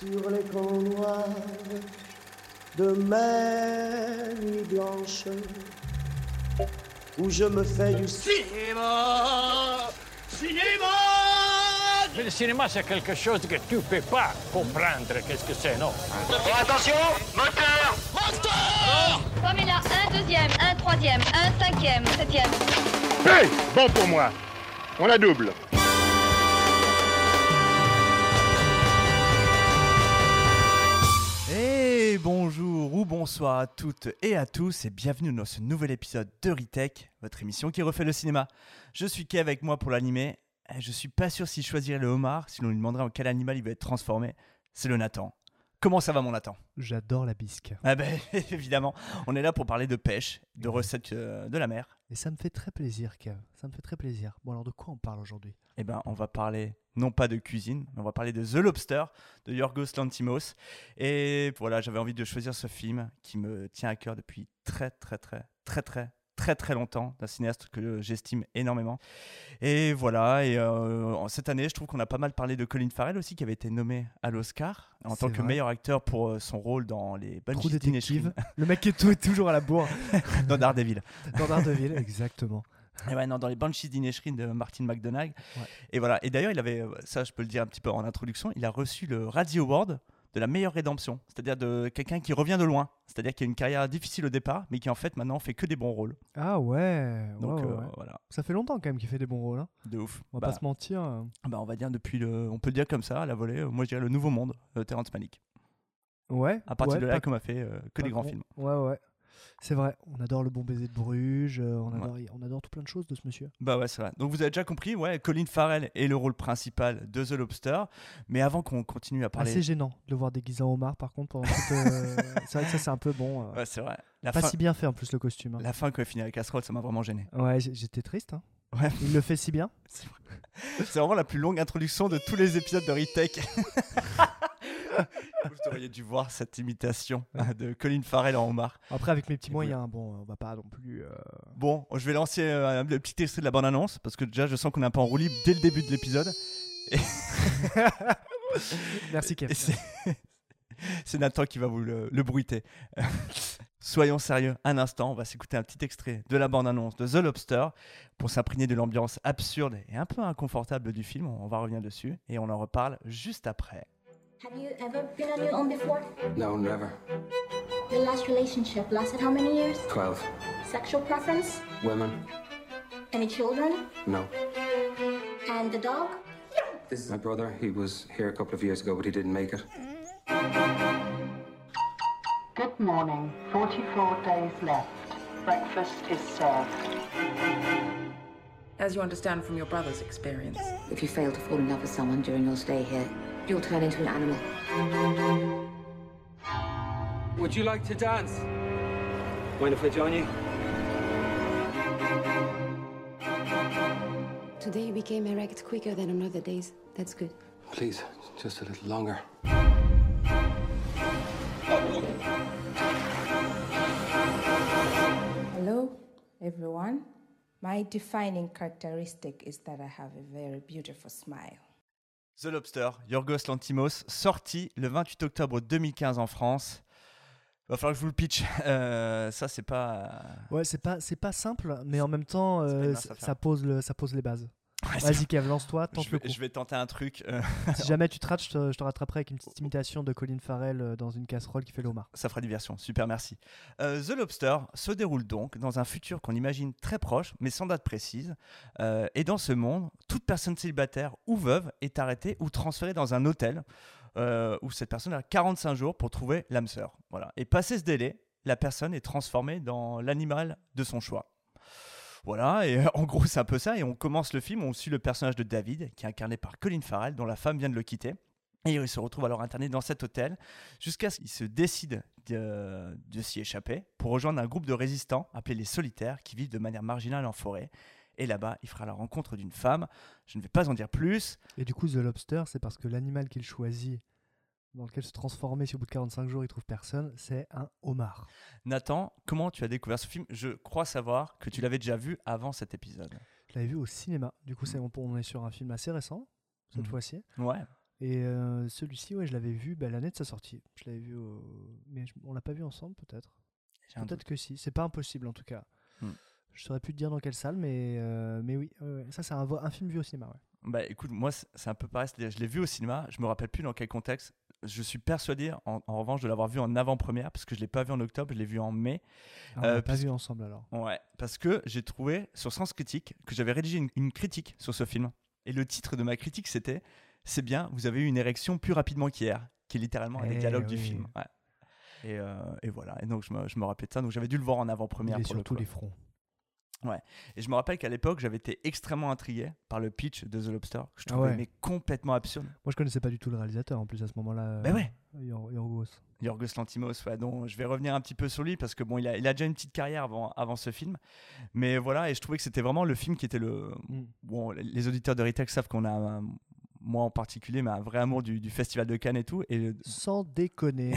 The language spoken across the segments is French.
sur les camps noirs de mes nuits blanches où je me fais du Cinéma Cinéma Mais le cinéma, c'est quelque chose que tu peux pas comprendre. Qu'est-ce que c'est, non? Attention Moteur Moteur Comme il a un deuxième, un troisième, un cinquième, septième. Hey Bon pour moi. On la double. Bonsoir à toutes et à tous et bienvenue dans ce nouvel épisode de Retech, votre émission qui refait le cinéma. Je suis Kev avec moi pour l'animer. Et Je suis pas sûr s'il choisirait le homard, si l'on lui demanderait en quel animal il va être transformé. C'est le Nathan. Comment ça va mon Nathan? J'adore la bisque. Ah ben évidemment, on est là pour parler de pêche, de recettes euh, de la mer. Et ça me fait très plaisir, Kev. Ça me fait très plaisir. Bon, alors de quoi on parle aujourd'hui? Eh ben, on va parler non pas de cuisine, on va parler de The Lobster de Yorgos Lantimos. Et voilà, j'avais envie de choisir ce film qui me tient à cœur depuis très très très très très très très longtemps, d'un cinéaste que j'estime énormément. Et voilà, et euh, cette année, je trouve qu'on a pas mal parlé de Colin Farrell aussi, qui avait été nommé à l'Oscar en tant que meilleur acteur pour euh, son rôle dans les Banshees détective. Le mec est, tout- est toujours à la bourre. dans Daredevil. Dans Daredevil, exactement. Et ouais, non, dans les Banshees d'Inisherin de Martin McDonagh. Ouais. Et voilà. Et d'ailleurs, il avait, euh, ça, je peux le dire un petit peu en introduction, il a reçu le Radio Award de la meilleure rédemption, c'est-à-dire de quelqu'un qui revient de loin, c'est-à-dire qui a une carrière difficile au départ, mais qui en fait maintenant fait que des bons rôles. Ah ouais. Donc ouais, ouais, euh, voilà, Ça fait longtemps quand même qu'il fait des bons rôles. hein. de ouf. On va bah, pas se mentir. euh. bah, on va dire depuis le, on peut le dire comme ça, à la volée. euh, moi, je dirais le Nouveau Monde, de Terrence Malick. Ouais. À partir ouais, de là, qu'on a fait euh, que des grands films. Ouais, ouais. C'est vrai. On adore le bon baiser de Bruges. euh, On Ouais. adore, on adore tout plein de choses de ce monsieur. Bah ouais, c'est vrai. Donc vous avez déjà compris, ouais, Colin Farrell est le rôle principal de The Lobster. Mais avant qu'on continue à parler, Assez gênant de le voir déguisé en homard, par contre. euh, c'est vrai que ça, c'est un peu bon. euh. ouais, c'est vrai. La Pas fin, si bien fait en plus le costume. hein. la fin quand il finit la casserole, ça m'a vraiment gêné. Ouais, j'étais triste. hein. Ouais. Il le fait si bien. C'est vraiment la plus longue introduction de tous les épisodes de Retake. Vous auriez dû voir cette imitation hein, de Colin Farrell en homard. Après, avec mes petits Et moyens, bon, on va pas non plus. euh, Bon, je vais lancer euh, un petit extrait de la bande-annonce parce que déjà je sens qu'on est un peu en roue libre dès le début de l'épisode. Merci, Kev. Et c'est c'est Nathan qui va vous le, le bruiter. Soyons sérieux un instant, on va s'écouter un petit extrait de la bande-annonce de The Lobster pour s'imprégner de l'ambiance absurde et un peu inconfortable du film. On va revenir dessus et on en reparle juste après. Have you ever been on your own before? No, never. Your last relationship lasted how many years? Twelve. Sexual preference? Women? Any children? No. And the dog? This is my brother. He was here a couple of years ago, but he didn't make it. Good morning. 44 days left. Breakfast is served. As you understand from your brother's experience. If you fail to fall in love with someone during your stay here, you'll turn into an animal. Would you like to dance? Mind if I join you? Today you became erect quicker than on other days. That's good. Please, just a little longer. Hello, everyone. My defining characteristic is that I have a very beautiful smile. The Lobster, Yorgos Lantimos, sorti le 28 octobre 2015 en France. Va falloir que je vous le pitch. Euh, ça, c'est pas. Ouais, c'est pas, c'est pas simple, mais en même temps, euh, ça pose le, ça pose les bases. Ouais, Vas-y, Kev, lance-toi, tente je, le vais, coup. je vais tenter un truc. euh, Si jamais tu te rates, je te, je te rattraperai avec une petite imitation de Colin Farrell euh, dans une casserole qui fait l'homard. Ça fera diversion, super merci. Euh, The Lobster se déroule donc dans un futur qu'on imagine très proche, mais sans date précise. Euh, et dans ce monde, toute personne célibataire ou veuve est arrêtée ou transférée dans un hôtel où cette personne a 45 jours pour trouver l'âme sœur. Voilà. Et passé ce délai, la personne est transformée dans l'animal de son choix. Voilà, et euh, en gros c'est un peu ça, et on commence le film, on suit le personnage de David, qui est incarné par Colin Farrell, dont la femme vient de le quitter. Et il se retrouve alors interné dans cet hôtel jusqu'à ce qu'il se décide de, de s'y échapper pour rejoindre un groupe de résistants appelés les solitaires qui vivent de manière marginale en forêt. Et là-bas, il fera la rencontre d'une femme. Je ne vais pas en dire plus. Et du coup, The Lobster, c'est parce que l'animal qu'il choisit, dans lequel se transformer si au bout de 45 jours il trouve personne, c'est un homard. Nathan, comment tu as découvert ce film? Je crois savoir que tu l'avais déjà vu avant cet épisode. Je l'avais vu au cinéma. Du coup, c'est, on, on est sur un film assez récent, cette Mhm. fois-ci. Ouais. Et euh, celui-ci, ouais, je l'avais vu bah, l'année de sa sortie. Je l'avais vu, au... mais je- on l'a pas vu ensemble, peut-être. Peut-être que si. C'est pas impossible en tout cas. Hmm. Je saurais plus te dire dans quelle salle, mais, euh, mais oui, ouais, ouais. ça c'est un, un film vu au cinéma. Ouais. Bah écoute, moi c'est un peu pareil, je l'ai vu au cinéma, je me rappelle plus dans quel contexte. Je suis persuadé en, en revanche de l'avoir vu en avant-première parce que je l'ai pas vu en octobre, je l'ai vu en mai. Ah, on Euh, l'a pas puisque- vu ensemble alors. Ouais, parce que j'ai trouvé sur Sens Critique que j'avais rédigé une, une critique sur ce film. Et le titre de ma critique c'était C'est bien, vous avez eu une érection plus rapidement qu'hier, qui est littéralement un des Eh dialogues du film. Ouais. Et, euh, et voilà, et donc je me, je me rappelais de ça, donc j'avais dû le voir en avant-première pour sur le tous les fronts. Ouais. Et je me rappelle qu'à l'époque, j'avais été extrêmement intrigué par le pitch de The Lobster, je Ah trouvais ouais. mais complètement absurde. Moi je connaissais pas du tout le réalisateur en plus à ce moment-là. Ouais. euh, Yor- Yorgos. Yorgos Lantimos, ouais, dont je vais revenir un petit peu sur lui parce que bon, il a, il a déjà une petite carrière avant, avant ce film, mais voilà, et je trouvais que c'était vraiment le film qui était le. Mm. Bon, les auditeurs de Retail savent qu'on a, moi en particulier, mais un vrai amour du, du Festival de Cannes et tout, et, Sans déconner.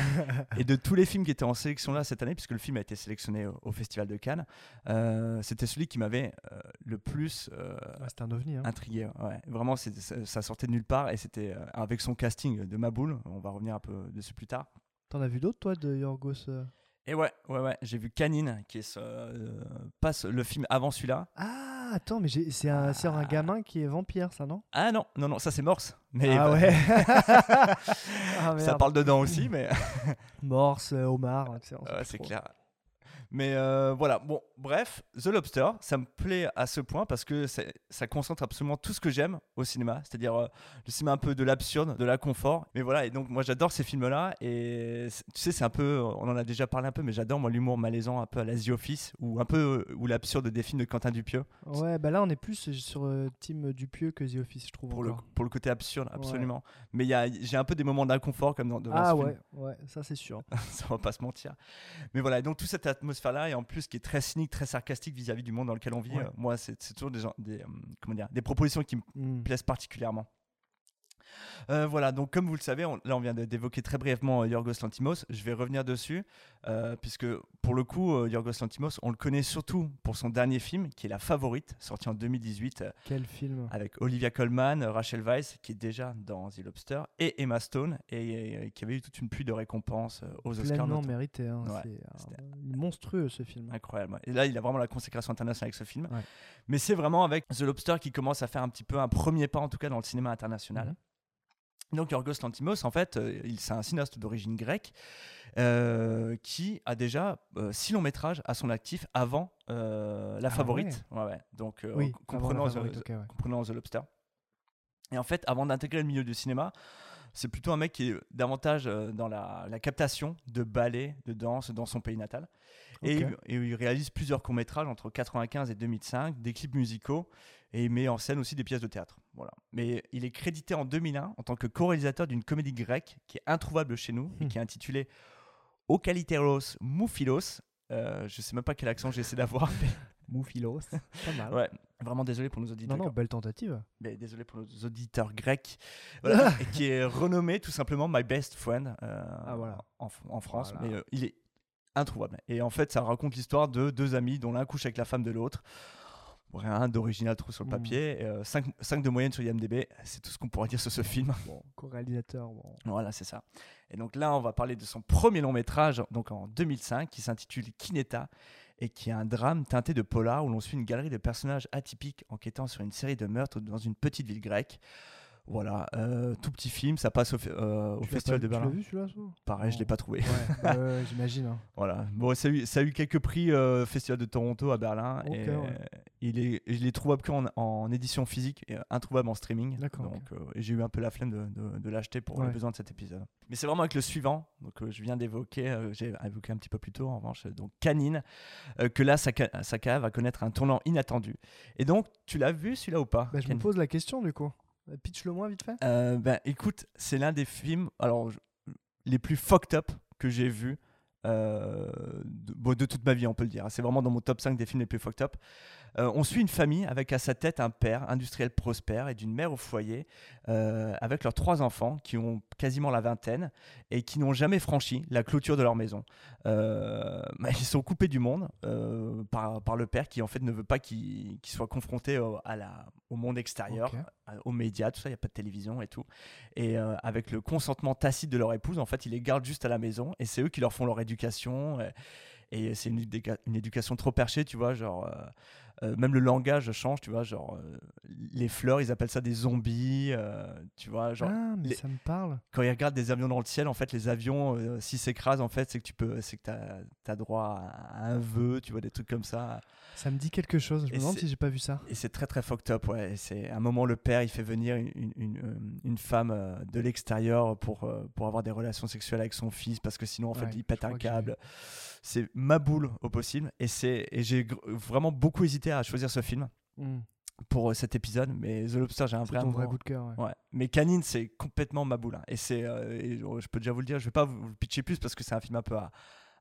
et de tous les films qui étaient en sélection là cette année, puisque le film a été sélectionné au, au Festival de Cannes, euh, c'était celui qui m'avait euh, le plus euh, Ouais, C'était un ovni. Hein. intrigué. Ouais. Vraiment, ça, ça sortait de nulle part et c'était avec son casting de Maboul. On va revenir un peu dessus plus tard. T'en as vu d'autres toi de Yorgos Et ouais, ouais, ouais. J'ai vu Canine, qui est ce- euh, pas ce- le film avant celui-là. Ah attends, mais c'est un, c'est un gamin qui est vampire, ça non? Ah non, non, non, ça c'est Morse. Mais Ah bah, ouais. Ah, ça parle dedans aussi, mais Morse, Omar, c'est clair. Mais euh, voilà, bon, bref, The Lobster, ça me plaît à ce point parce que ça concentre absolument tout ce que j'aime au cinéma, c'est-à-dire euh, le cinéma un peu de l'absurde, de l'inconfort. Mais voilà, et donc moi j'adore ces films-là et tu sais, c'est un peu, on en a déjà parlé un peu, mais j'adore moi l'humour malaisant un peu à la The Office ou un peu euh, ou l'absurde des films de Quentin Dupieux Ouais, bah là on est plus sur euh, Team Dupieux que The Office, je trouve. pour le, pour le côté absurde, absolument. Mais y a- j'ai un peu des moments d'inconfort comme dans, Ah ce film. ouais, ouais, ça c'est sûr. ça va pas se mentir. Mais voilà, donc toute cette atmosphère-là, et en plus qui est très cynique, très sarcastique vis-à-vis du monde dans lequel on vit, Ouais. euh, moi, c'est toujours des, gens- des, euh, comment dire, des propositions qui me Hmm. plaisent particulièrement. Euh, voilà, donc comme vous le savez, on- là on vient d'évoquer très brièvement euh, Yorgos Lantimos. Je vais revenir dessus, euh, puisque pour le coup, Yorgos Lantimos, on le connaît surtout pour son dernier film, qui est La Favorite, sorti en 2018, euh, Quel film? avec Olivia Colman, Rachel Weisz, qui est déjà dans The Lobster, et Emma Stone, et, qui avait eu toute une pluie de récompenses aux Oscars. Pleinement mérité. hein, Ouais, c'est monstrueux ce film. Incroyable. Et là, il a vraiment la consécration internationale avec ce film. Ouais. Mais c'est vraiment avec The Lobster qui commence à faire un petit peu un premier pas, en tout cas, dans le cinéma international. Mhm. Donc Yorgos Lantimos, en fait, euh, il c'est un cinéaste d'origine grecque euh, qui a déjà euh, six longs métrages à son actif avant euh, La Ah Favorite. Ouais, ouais. Donc, Oui, comprenant, Favorite, The, comprenant Lobster. Et en fait, avant d'intégrer le milieu du cinéma, c'est plutôt un mec qui est davantage dans la, la captation de ballet, de danse dans son pays natal. Et, et il réalise plusieurs courts-métrages entre 95 et 2005, des clips musicaux, et il met en scène aussi des pièces de théâtre. Voilà. Mais il est crédité en 2001 en tant que co-réalisateur d'une comédie grecque qui est introuvable chez nous et Hmm. qui est intitulée Okaliteros Moufilos. Euh, je sais même pas quel accent j'essaie d'avoir. mais- Moufilos. Pas mal. ouais, vraiment désolé pour nos auditeurs. Non, non, belle tentative. Mais désolé pour nos auditeurs grecs. Voilà, et qui est renommé tout simplement My Best Friend euh, Ah, voilà. en, en France. Voilà. Mais euh, il est introuvable. Et en fait, ça raconte l'histoire de deux amis dont l'un couche avec la femme de l'autre. Rien d'original trop sur le Mm. papier. 5, de moyenne sur IMDb, c'est tout ce qu'on pourrait dire sur ce film. Bon, co-réalisateur. Bon. Voilà, c'est ça. Et donc là, on va parler de son premier long métrage, donc en 2005, qui s'intitule Kineta, et qui est un drame teinté de polar où l'on suit une galerie de personnages atypiques enquêtant sur une série de meurtres dans une petite ville grecque. Voilà, euh, tout petit film, ça passe au, euh, Festival pas- de Berlin. Tu l'as vu celui-là Pareil, je Non. l'ai pas trouvé. Ouais, bah j'imagine. hein. Voilà. Bon, ça a eu, ça a eu quelques prix euh, Festival de Toronto à Berlin. Et, ouais. euh, il est, il est trouvable qu'en en édition physique et introuvable en streaming. D'accord, Donc, euh, et j'ai eu un peu la flemme de, de- de l'acheter pour Ouais. les besoins de cet épisode. Mais c'est vraiment avec le suivant, donc euh, je viens d'évoquer, euh, j'ai évoqué un petit peu plus tôt en revanche, donc Canine, euh, que là, Saka, Saka va connaître un tournant inattendu. Et donc, tu l'as vu celui-là ou pas Bah, je me pose la question du coup. Euh, Pitch le moins vite fait. Euh, ben, écoute, c'est l'un des films alors, les plus fucked up que j'ai vu euh, de, de toute ma vie, on peut le dire. C'est vraiment dans mon top 5 des films les plus fucked up. Euh, on suit une famille avec à sa tête un père industriel prospère et d'une mère au foyer, euh, avec leurs trois enfants qui ont quasiment la vingtaine et qui n'ont jamais franchi la clôture de leur maison. Euh, bah, ils sont coupés du monde par, par le père qui en fait ne veut pas qu'ils qu'ils soient confrontés au, à la, au monde extérieur, aux médias, tout ça, il n'y a pas de télévision et tout. Et avec le consentement tacite de leur épouse, en fait, ils les gardent juste à la maison et c'est eux qui leur font leur éducation. Et, et c'est une, une éducation trop perchée, tu vois, genre. euh, euh, même le langage change, tu vois, genre euh, les fleurs, ils appellent ça des zombies, euh, tu vois, genre Ah, mais les- ça me parle. quand ils regardent des avions dans le ciel, en fait, les avions, s'ils s'écrasent, en fait, c'est que tu peux, c'est que t'as as droit à un vœu, tu vois, des trucs comme ça. Ça me dit quelque chose. Je me Et demande c'est- si j'ai pas vu ça. Et c'est très très fucked up, ouais. C'est un moment le père il fait venir une, une, une, une femme de l'extérieur pour, pour avoir des relations sexuelles avec son fils parce que sinon en fait Ouais, il pète un câble. C'est ma boule au possible et c'est et j'ai vraiment beaucoup hésité à choisir ce film Hmm. pour euh, cet épisode, mais The Lobster j'ai un vrai ton vrai coup de cœur. ouais. Ouais. Mais Canine, c'est complètement ma boule. hein. Et c'est, euh, je peux déjà vous le dire, je vais pas vous le pitcher plus parce que c'est un film un peu à,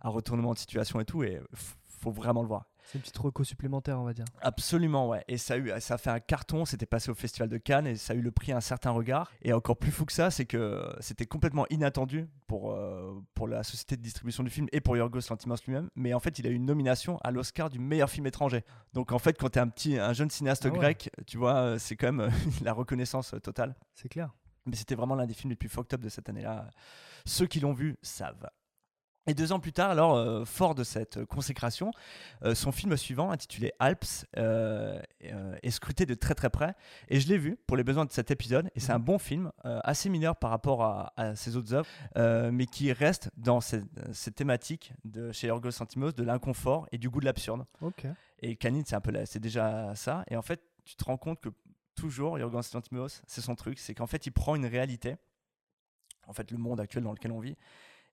à retournement de situation et tout, et faut vraiment le voir. C'est une petite reco supplémentaire, on va dire. Absolument, ouais. Et ça a, eu, ça a fait un carton, c'était passé au Festival de Cannes et ça a eu le prix Un certain regard. Et encore plus fou que ça, c'est que c'était complètement inattendu pour, euh, pour la société de distribution du film et pour Yorgos Lanthimos lui-même. Mais en fait, il a eu une nomination à l'Oscar du meilleur film étranger. Donc en fait, quand tu es un, petit, un jeune cinéaste Ah ouais. grec, tu vois, euh, c'est quand même euh, la reconnaissance totale. C'est clair. Mais c'était vraiment l'un des films les plus fucked up de cette année-là. Ceux qui l'ont vu savent. Et deux ans plus tard, alors, euh, fort de cette euh, consécration, euh, son film suivant, intitulé Alps, euh, est scruté de très très près. Et je l'ai vu pour les besoins de cet épisode. Et c'est un bon film, assez mineur par rapport à, à ses autres œuvres, mais qui reste dans cette, thématique de, chez Yorgos Lanthimos de l'inconfort et du goût de l'absurde. Et Canine, c'est un peu c'est déjà ça. Et en fait, tu te rends compte que toujours, Yorgos Lanthimos, c'est son truc, c'est qu'en fait, il prend une réalité, en fait, le monde actuel dans lequel on vit,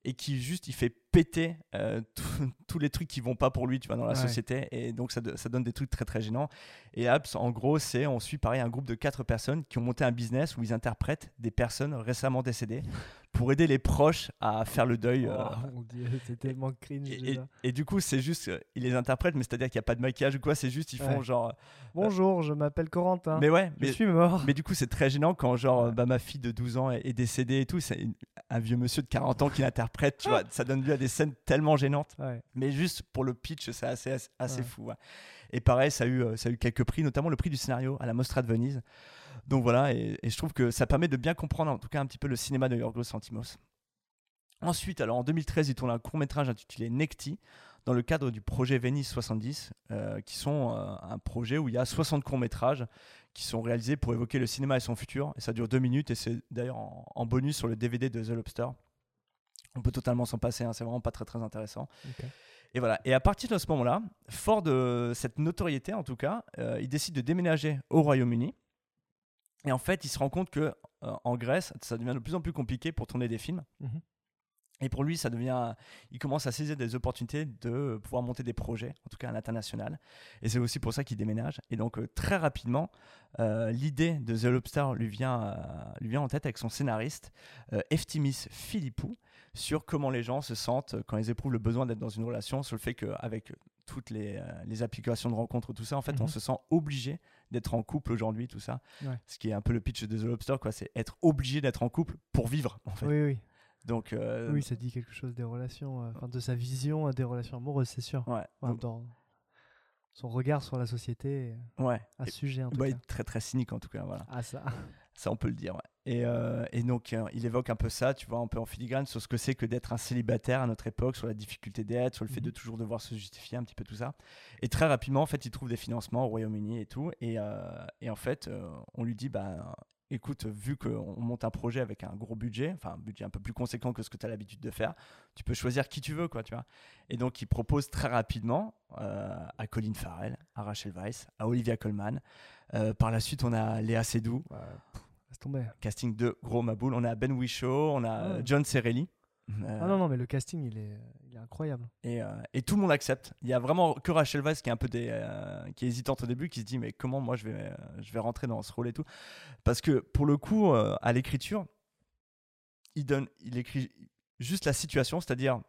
et qui juste, il fait péter euh, tous les trucs qui vont pas pour lui, tu vois, dans la Ouais. société. Et donc, ça, ça donne des trucs très, très gênants. Et Apps, en gros, c'est, on suit pareil un groupe de quatre personnes qui ont monté un business où ils interprètent des personnes récemment décédées pour aider les proches à faire le deuil. euh, Oh, mon Dieu, c'est tellement cringe. et, et- déjà. et du coup, c'est juste, euh, ils les interprètent, mais c'est-à-dire qu'il n'y a pas de maquillage ou quoi, c'est juste, ils font genre. Bonjour, je m'appelle Corentin. Mais ouais, je mais, suis mort. mais du coup, c'est très gênant quand, genre, euh, bah, ma fille de 12 ans est, est décédée et tout. C'est un vieux monsieur de 40 ans qui l'interprète, tu vois. Ça donne lieu à des scènes tellement gênantes. Ouais. Mais juste pour le pitch, c'est assez, assez, fou. Et pareil, ça a, eu, euh, ça a eu quelques prix, notamment le prix du scénario à la Mostra de Venise. Donc voilà, et, et je trouve que ça permet de bien comprendre, en tout cas, un petit peu le cinéma de Yorgos Lanthimos. Ensuite, alors en 2013, il tourne un court métrage intitulé Necti dans le cadre du projet Venice 70, euh, qui sont euh, un projet où il y a 60 courts métrages qui sont réalisés pour évoquer le cinéma et son futur. Et ça dure deux minutes et c'est d'ailleurs en, en bonus sur le DVD de The Lobster. On peut totalement s'en passer, hein, c'est vraiment pas très très intéressant. Et voilà. Et à partir de ce moment-là, fort de cette notoriété en tout cas, euh, il décide de déménager au Royaume-Uni. Et en fait, il se rend compte que euh, en Grèce, ça devient de plus en plus compliqué pour tourner des films. Mhm. Et pour lui, ça devient, il commence à saisir des opportunités de pouvoir monter des projets, en tout cas à l'international. Et c'est aussi pour ça qu'il déménage. Et donc euh, très rapidement, euh, l'idée de The Lobster lui vient, euh, lui vient en tête avec son scénariste euh, Eftimis Philippou sur comment les gens se sentent quand ils éprouvent le besoin d'être dans une relation, sur le fait qu'avec toutes les, euh, les applications de rencontres, tout ça, en fait, on Mhm. se sent obligé d'être en couple aujourd'hui, tout ça. Ouais. Ce qui est un peu le pitch de The Lobster, quoi. C'est être obligé d'être en couple pour vivre, en fait. Oui, oui. Donc, euh, Oui, ça dit quelque chose des relations, euh, de sa vision des relations amoureuses, c'est sûr. ouais. Enfin, Donc, dans son regard sur la société ouais. à ce sujet en tout Bah, il cas. est très très cynique en tout cas, voilà. Ah ça. Ça, on peut le dire. ouais. Et, euh, et donc, euh, il évoque un peu ça, tu vois, un peu en filigrane sur ce que c'est que d'être un célibataire à notre époque, sur la difficulté d'être, sur le fait Mhm. de toujours devoir se justifier, un petit peu tout ça. Et très rapidement, en fait, il trouve des financements au Royaume-Uni et tout. Et, euh, et en fait, on lui dit, bah, écoute, vu qu'on monte un projet avec un gros budget, enfin, un budget un peu plus conséquent que ce que tu as l'habitude de faire, tu peux choisir qui tu veux, quoi, tu vois. Et donc, il propose très rapidement euh, à Colin Farrell, à Rachel Weisz, à Olivia Colman. Euh, par la suite, on a Léa Seydoux, Ouais, pff, laisse tomber. casting de gros maboule. On a Ben Whishaw, on a John Cerelli. Euh, Ah non non mais le casting il est, il est incroyable. et, euh, et tout le monde accepte. Il y a vraiment que Rachel Weisz qui est un peu des, euh, qui est hésitante au début, qui se dit mais comment moi je vais, je vais rentrer dans ce rôle et tout. Parce que pour le coup, à l'écriture, il donne, il écrit juste la situation, c'est-à-dire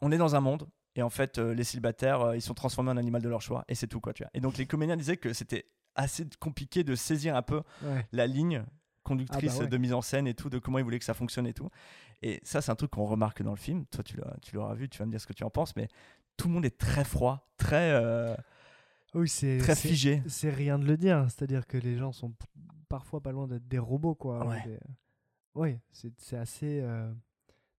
on est dans un monde Et en fait, euh, les célibataires, euh, ils sont transformés en animal de leur choix. Et c'est tout, quoi, tu vois. Et donc, les comédiens disaient que c'était assez compliqué de saisir un peu Ouais. la ligne conductrice Ah bah ouais. de mise en scène et tout, de comment ils voulaient que ça fonctionne et tout. Et ça, c'est un truc qu'on remarque dans le film. Toi, tu l'auras vu, tu vas me dire ce que tu en penses, mais tout le monde est très froid, très, euh, Oui, c'est très figé. C'est rien de le dire. C'est-à-dire que les gens sont parfois pas loin d'être des robots, quoi. Ouais. Des- Ouais, c'est assez euh,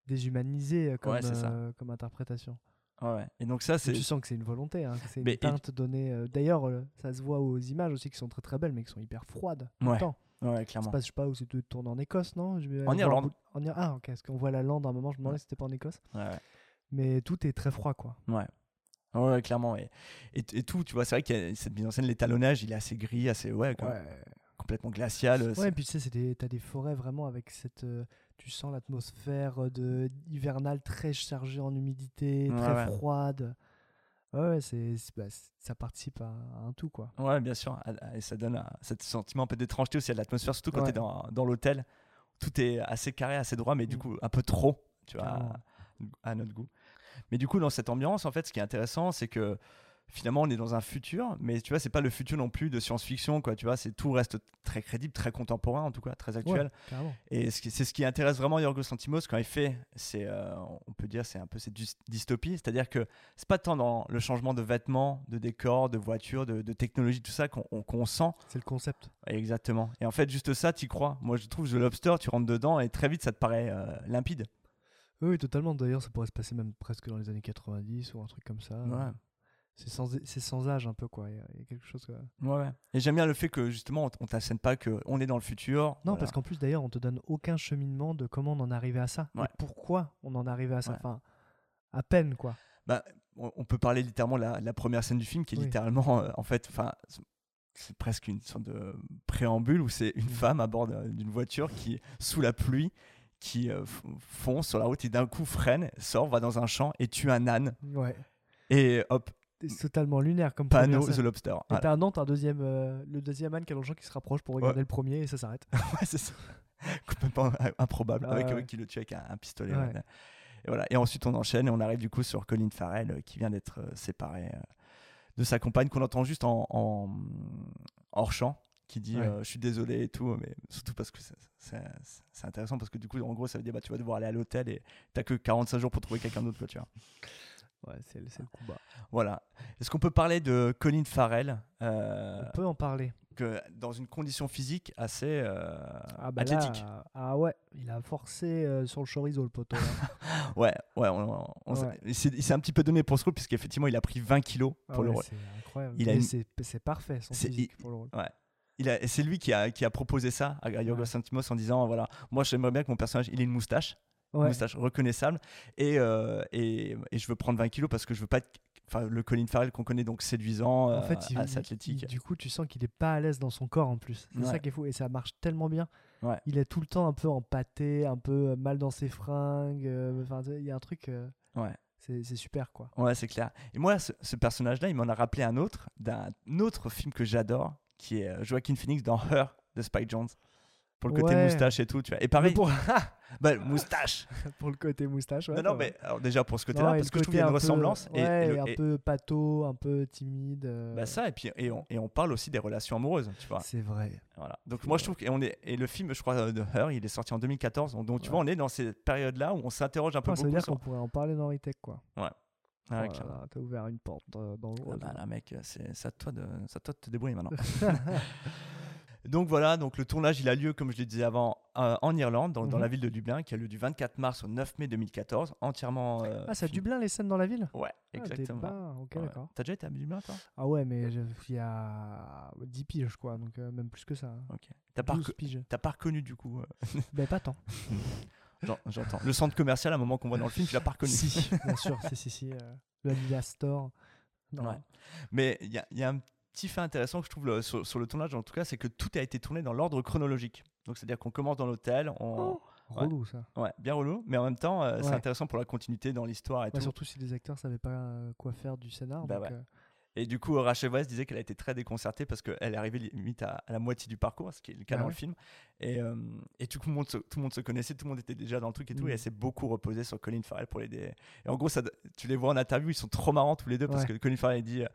déshumanisé euh, comme, Ouais, euh, comme interprétation. Ouais. Et donc, ça, Mais c'est. Tu sens que c'est une volonté, hein, c'est Mais une et- teinte donnée. D'ailleurs, ça se voit aux images aussi qui sont très très belles, mais qui sont hyper froides Ouais, temps. Ouais, Ça clairement. se passe, je sais pas, où c'est de tourné en Écosse, non? Je vais En Irlande. En Ah, ok, parce qu'on voit la lande à un moment, je me demandais si c'était pas en Écosse. Ouais, ouais. Mais tout est très froid, quoi. Ouais. Ouais, ouais, clairement. Et, et, et tout, tu vois, c'est vrai qu'il y a cette mise en scène, l'étalonnage, il est assez gris, assez, ouais, quand même, complètement glacial. euh, Ouais, et puis tu sais, c'est des- t'as des forêts vraiment avec cette. euh, tu sens l'atmosphère euh, de hivernale très chargée en humidité, Ouais, très ouais. froide. Ouais, c'est, bah, ça participe à, à un tout, quoi. Ouais, bien sûr. Et ça donne un, cet sentiment un peu d'étrangeté aussi à l'atmosphère, surtout quand Ouais. tu es dans, dans l'hôtel. Tout est assez carré, assez droit, mais du Mm. coup un peu trop, tu vois, à, à notre goût. Mais du coup, dans cette ambiance, en fait, ce qui est intéressant, c'est que finalement, on est dans un futur, mais tu vois, c'est pas le futur non plus de science-fiction, quoi. Tu vois, c'est tout reste très crédible, très contemporain, en tout cas, très actuel. Ouais. Et c'est ce qui intéresse vraiment Yorgos Lanthimos quand il fait, c'est, euh, on peut dire, c'est un peu cette dys- dystopie, c'est-à-dire que c'est pas tant dans le changement de vêtements, de décors, de voitures, de, de technologie, tout ça qu'on on- qu'on sent. C'est le concept. Exactement. Et en fait, juste ça, tu crois. Moi, je trouve The Lobster, tu rentres dedans et très vite, ça te paraît euh, limpide. Oui, oui, totalement. D'ailleurs, ça pourrait se passer même presque dans les années 90 ou un truc comme ça. Ouais. C'est sans, c'est sans âge un peu, quoi. Il y a, il y a quelque chose. quoi. Ouais. Et j'aime bien le fait que justement, on t'assène pas que on est dans le futur. Non, Voilà. parce qu'en plus, d'ailleurs, on te donne aucun cheminement de comment on en est arrivé à ça. Ouais. Et pourquoi on en est arrivé à ça. Ouais. Enfin, à peine, quoi. Bah, on peut parler littéralement de la, la première scène du film qui est Oui. littéralement, euh, en fait, enfin, c'est- presque une sorte de préambule où c'est Mm. une femme à bord d'une voiture qui, sous la pluie, qui euh, fonce sur la route et d'un coup freine, sort, va dans un champ et tue un âne. Ouais. Et hop, C'est totalement lunaire comme panneau première The. Lobster. Et Voilà. t'as un an, t'as un deuxième, euh, le deuxième âne qui a qui se rapproche pour regarder Ouais. le premier et ça s'arrête. Ouais, c'est ça. Complètement improbable. Ah avec ouais. qui le tue avec un, un pistolet. Ouais. Et, voilà. et ensuite, on enchaîne et on arrive du coup sur Colin Farrell euh, qui vient d'être euh, séparé euh, de sa compagne qu'on entend juste en, en- hors champ qui dit je suis désolé et tout mais surtout parce que c'est- intéressant parce que du coup en gros ça veut dire bah tu vas devoir aller à l'hôtel et t'as que 45 jours pour trouver quelqu'un d'autre quoi tu vois Ouais, c'est le le coup bas. voilà est-ce qu'on peut parler de Colin Farrell euh, On peut en parler. que dans une condition physique assez euh, Ah bah athlétique? là, ah ouais, il a forcé euh, sur le chorizo le poteau. Ouais, ouais, on, Ouais. il s'est un petit peu donné pour ce rôle, puisqu'effectivement, il a pris 20 kilos Ah pour le ouais, rôle. C'est incroyable. Une- c'est, parfait son physique il- pour le rôle. Ouais. C'est lui qui a, qui a proposé ça à Yorgos Ouais. Lanthimos en disant voilà, moi j'aimerais bien que mon personnage il ait une moustache, Ouais. moustache reconnaissable, et, euh, et, et je veux prendre 20 kilos parce que je veux pas être. Enfin, le Colin Farrell qu'on connaît donc séduisant, En euh, fait, il, assez athlétique. il- du coup, tu sens qu'il est pas à l'aise dans son corps en plus. C'est Ouais. ça qui est fou et ça marche tellement bien. Ouais. Il est tout le temps un peu empâté, un peu euh, mal dans ses fringues. Enfin, il y a un truc. Ouais. c'est, super quoi. Ouais, c'est clair. Et moi, ce, ce personnage-là, il m'en a rappelé un autre, d'un autre film que j'adore, qui est Joaquin Phoenix dans Her de Spike Jones. Pour le côté Ouais. moustache et tout, tu vois. Et pareil, Mais pour, bah, moustache. pour le côté moustache. Ouais, non, mais alors déjà pour ce côté-là, parce que je trouve qu'il y a une peu- ressemblance. et- ouais, et, le- un peu pâteau, un peu timide. euh, bah ça, et puis et on, et on parle aussi des relations amoureuses, tu vois. C'est vrai. Voilà. Donc moi je trouve que et on est et le film, je crois euh, de Her, il est sorti en 2014. Donc, tu vois, on est dans ces périodes-là où on s'interroge un peu Ah, ça veut beaucoup. dire sur- qu'on pourrait en parler dans Retech quoi. Ouais, Oh là, T'as ouvert une porte euh, dans le Ah bah là, mec, c'est à toi de, c'est à toi de te débrouiller maintenant. donc voilà, donc le tournage il a lieu, comme je le disais avant, euh, en Irlande, dans, dans Mhm. la ville de Dublin, qui a lieu du 24 mars au 9 mai 2014, entièrement. euh, ah, c'est à. Dublin les scènes dans la ville? Ouais, Ah, exactement. pas- Ok, Ouais. d'accord. T'as déjà été à Dublin, toi? Ah ouais, mais il y a 10 piges quoi, donc euh, même plus que ça. Ok. T'as pas, 12 reco- piges. t'as pas reconnu du coup. Ben pas tant. j'en- J'entends. Le centre commercial, à un moment qu'on voit dans le film, tu l'as pas reconnu. si, bien sûr, si, si, si. le Adidas Store. Non. Ouais. Mais il y a, y a un petit fait intéressant que je trouve le- sur, sur le tournage, en tout cas, c'est que tout a été tourné dans l'ordre chronologique. Donc c'est-à-dire qu'on commence dans l'hôtel, on... Ouais. Relou ça. Ouais, bien relou, mais en même temps, euh, c'est intéressant pour la continuité dans l'histoire et Bah, tout. surtout si les acteurs savaient pas euh, quoi faire du scénar. Bah donc, ouais. euh, Et du coup, Rachel Weisz disait qu'elle a été très déconcertée parce qu'elle est arrivée limite à, à la moitié du parcours, ce qui est le cas Ah dans ouais. le film. Et, euh, et tout, le monde se, tout le monde se connaissait, tout le monde était déjà dans le truc et tout. Mm. Et elle s'est beaucoup reposée sur Colin Farrell pour l'aider. Et en gros, ça, tu les vois en interview, ils sont trop marrants tous les deux parce Ouais. que Colin Farrell dit. euh,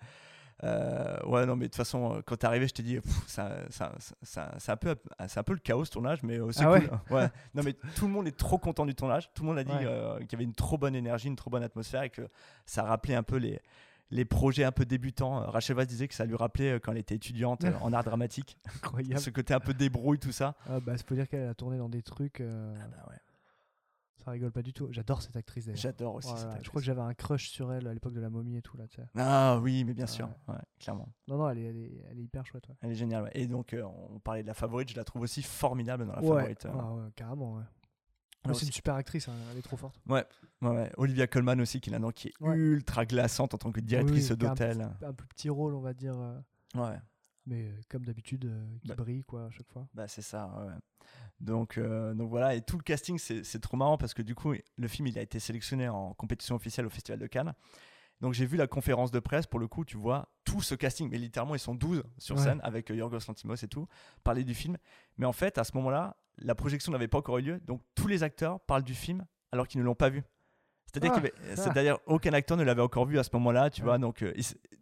ouais, non, mais de toute façon, euh, quand t'es arrivé, je t'ai dit, ça- ça- ça- c'est un, peu, un peu le chaos ce tournage, mais euh, c'est Ah ouais cool. Ouais. Non, mais tout le monde est trop content du tournage. Tout le monde a dit Ouais. euh, qu'il y avait une trop bonne énergie, une trop bonne atmosphère et que ça rappelait un peu les, les projets un peu débutants. Euh, Rachel Weisz disait que ça lui rappelait euh, quand elle était étudiante euh, en art dramatique. Incroyable. Ce côté un peu débrouille, tout ça. Ah bah, faut dire qu'elle a tourné dans des trucs. euh, Ça rigole pas du tout. J'adore cette actrice d'ailleurs. J'adore aussi cette Je crois que j'avais un crush sur elle à l'époque de la momie et tout là. Ah oui, mais bien sûr, Ouais. ouais, clairement. Non, non, elle est, elle est, elle est hyper chouette. Ouais, Elle est géniale. ouais. Et donc, euh, on parlait de la favorite, je la trouve aussi formidable dans la favorite. euh. ah ouais, carrément. Ouais. Là c'est une super actrice, hein, elle est trop forte. Ouais, ouais, ouais. Olivia Colman aussi, qui, est là-dedans, qui est ultra glaçante en tant que directrice Oui, un d'hôtel. petit- Un, plus petit rôle, on va dire. euh, Ouais. Mais euh, comme d'habitude, euh, qui Bah. brille quoi à chaque fois. Bah c'est ça, ouais. Donc, euh, donc voilà, et tout le casting, c'est trop marrant parce que du coup, le film, il a été sélectionné en compétition officielle au Festival de Cannes. Donc j'ai vu la conférence de presse, pour le coup, tu vois, tout ce casting, mais littéralement, ils sont 12 sur Ouais. scène avec euh, Yorgos Lanthimos et tout, parler du film. Mais en fait, à ce moment-là, la projection n'avait pas encore eu lieu, donc tous les acteurs parlent du film alors qu'ils ne l'ont pas vu. C'est-à-dire Ah. Ah. aucun acteur ne l'avait encore vu à ce moment-là, tu vois. Donc, euh,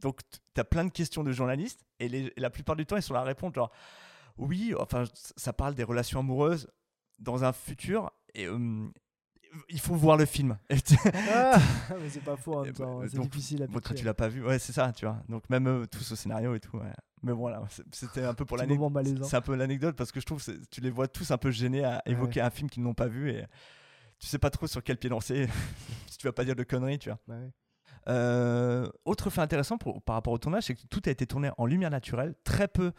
donc tu as plein de questions de journalistes et, les- la plupart du temps, ils sont là à répondre genre oui, enfin, ça parle des relations amoureuses dans un futur et euh, il faut voir le film. Tu- Ah, mais c'est pas faux en même et bah, temps. C'est difficile à bon, Quand tu l'as pas vu, ouais, c'est ça, tu vois. Donc même euh, tout ce scénario et tout, ouais. Mais voilà, c'était un peu pour l'anecdote. C'est un peu l'anecdote parce que je trouve que tu les vois tous un peu gênés à évoquer un film qu'ils n'ont pas vu et tu sais pas trop sur quel pied danser. si tu vas pas dire de conneries, tu vois. Bah ouais. Euh, autre fait intéressant pour- par rapport au tournage, c'est que tout a été tourné en lumière naturelle, très peu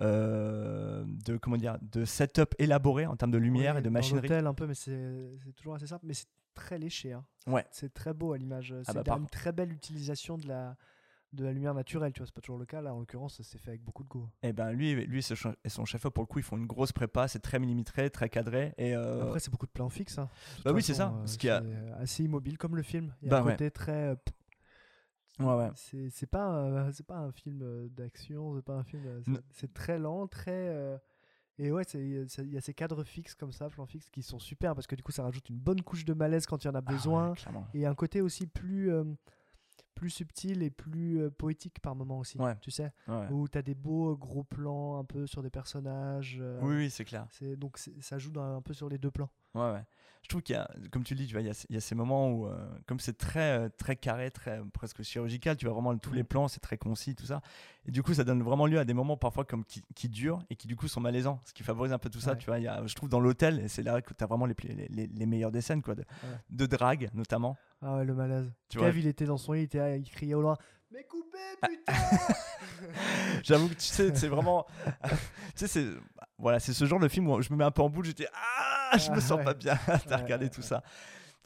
euh, de comment dire, de setup élaboré en termes de lumière Ouais, et de dans machinerie. l'hôtel un peu, mais c'est toujours assez simple. Mais c'est très léché. hein. Ouais. C'est très beau à l'image. C'est bah, une très belle utilisation de la, de la lumière naturelle. Tu vois, c'est pas toujours le cas. Là, en l'occurrence, c'est fait avec beaucoup de go. Et ben lui, lui et son chef pour le coup, ils font une grosse prépa, c'est très millimétré, très cadré. Et euh, Après, c'est beaucoup de plans fixes. hein. Bah oui, c'est ça, euh, ce qui a- euh, assez immobile comme le film. Il y a Bah un ouais. côté très. euh, ouais, ouais. C'est c'est pas, c'est pas un film euh, d'action, c'est pas un film. euh, c'est- très lent, très. euh, Et ouais, il y a ces cadres fixes comme ça, plans fixes, qui sont super parce que du coup, ça rajoute une bonne couche de malaise quand il y en a Ah ouais, besoin. et un côté aussi plus, euh, plus subtil et plus euh, poétique par moment aussi. Ouais. Tu sais, Ouais. où tu as des beaux euh, gros plans un peu sur des personnages. euh, Oui, oui, c'est clair. c'est- Donc ça joue dans- un peu sur les deux plans. Ouais, ouais. Je trouve qu'il y a, comme tu le dis, tu vois, il y a, il y a ces moments où, euh, comme c'est très, euh, très carré, très presque chirurgical, tu vois vraiment tous les plans, c'est très concis, tout ça. Et du coup, ça donne vraiment lieu à des moments parfois comme qui, qui durent et qui du coup sont malaisants, ce qui favorise un peu tout ça. Ouais. Tu vois, il y a, je trouve dans l'hôtel, et c'est là que tu as vraiment les, les, les- les meilleures des scènes, quoi, de, Ouais. de drague notamment. Ah ouais, le malaise. Tu Kev, vois. il était dans son lit, il, était, il criait au loin. Mais coupez, putain J'avoue que tu sais, c'est vraiment. tu sais, c'est. Voilà, c'est ce genre de film où je me mets un peu en boule, j'étais. Ah, je me Ah, sens ouais. pas bien regarder ouais, tout ça.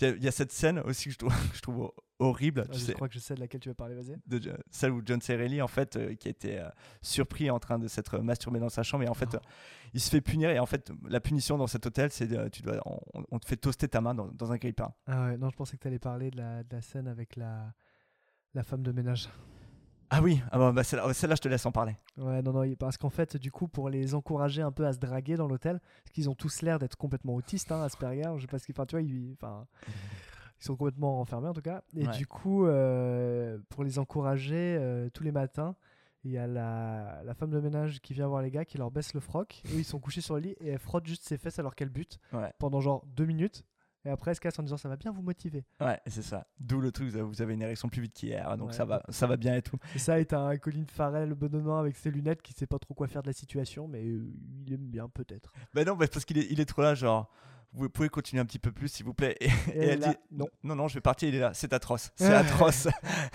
Il y a- cette scène aussi que je trouve, que je trouve horrible. Ah, tu Je sais, crois que je sais de laquelle tu vas parler, vas-y. de celle où John C. Reilly, en fait, euh, qui a été euh, surpris en train de s'être masturbé dans sa chambre, et en Oh. fait, euh, il se fait punir, et en fait, la punition dans cet hôtel, c'est tu dois, on, on te fait toaster ta main dans, dans un grille-pain. Ah ouais, non, je pensais que tu allais parler de la, de la scène avec la, la femme de ménage. Ah oui, ah bah, bah, celle-là, je te laisse en parler. Ouais, non, non, parce qu'en fait, du coup, pour les encourager un peu à se draguer dans l'hôtel, parce qu'ils ont tous l'air d'être complètement autistes, hein, Asperger, je sais pas ce qu'ils. Enfin, tu vois, ils, enfin, ils sont complètement enfermés en tout cas. Et Ouais. du coup, euh, pour les encourager, euh, tous les matins, il y a la, la femme de ménage qui vient voir les gars, qui leur baisse le froc. Eux, ils sont couchés sur le lit et elle frotte juste ses fesses alors qu'elle bute Ouais. pendant genre deux minutes. Et après, elle se casse en disant ça va bien vous motiver. Ouais, c'est ça. D'où le truc, vous avez- une érection plus vite qu'hier, donc Ouais. ça, va, ça va bien et tout. Et ça est un Colin Farrell bedonnant avec ses lunettes qui sait pas trop quoi faire de la situation, mais euh, il aime bien peut-être. Bah non, bah parce qu'il est, il est trop là, genre, vous pouvez continuer un petit peu plus, s'il vous plaît. Et, et elle là, dit, non. non, non, je vais partir, il est là, c'est atroce, c'est atroce.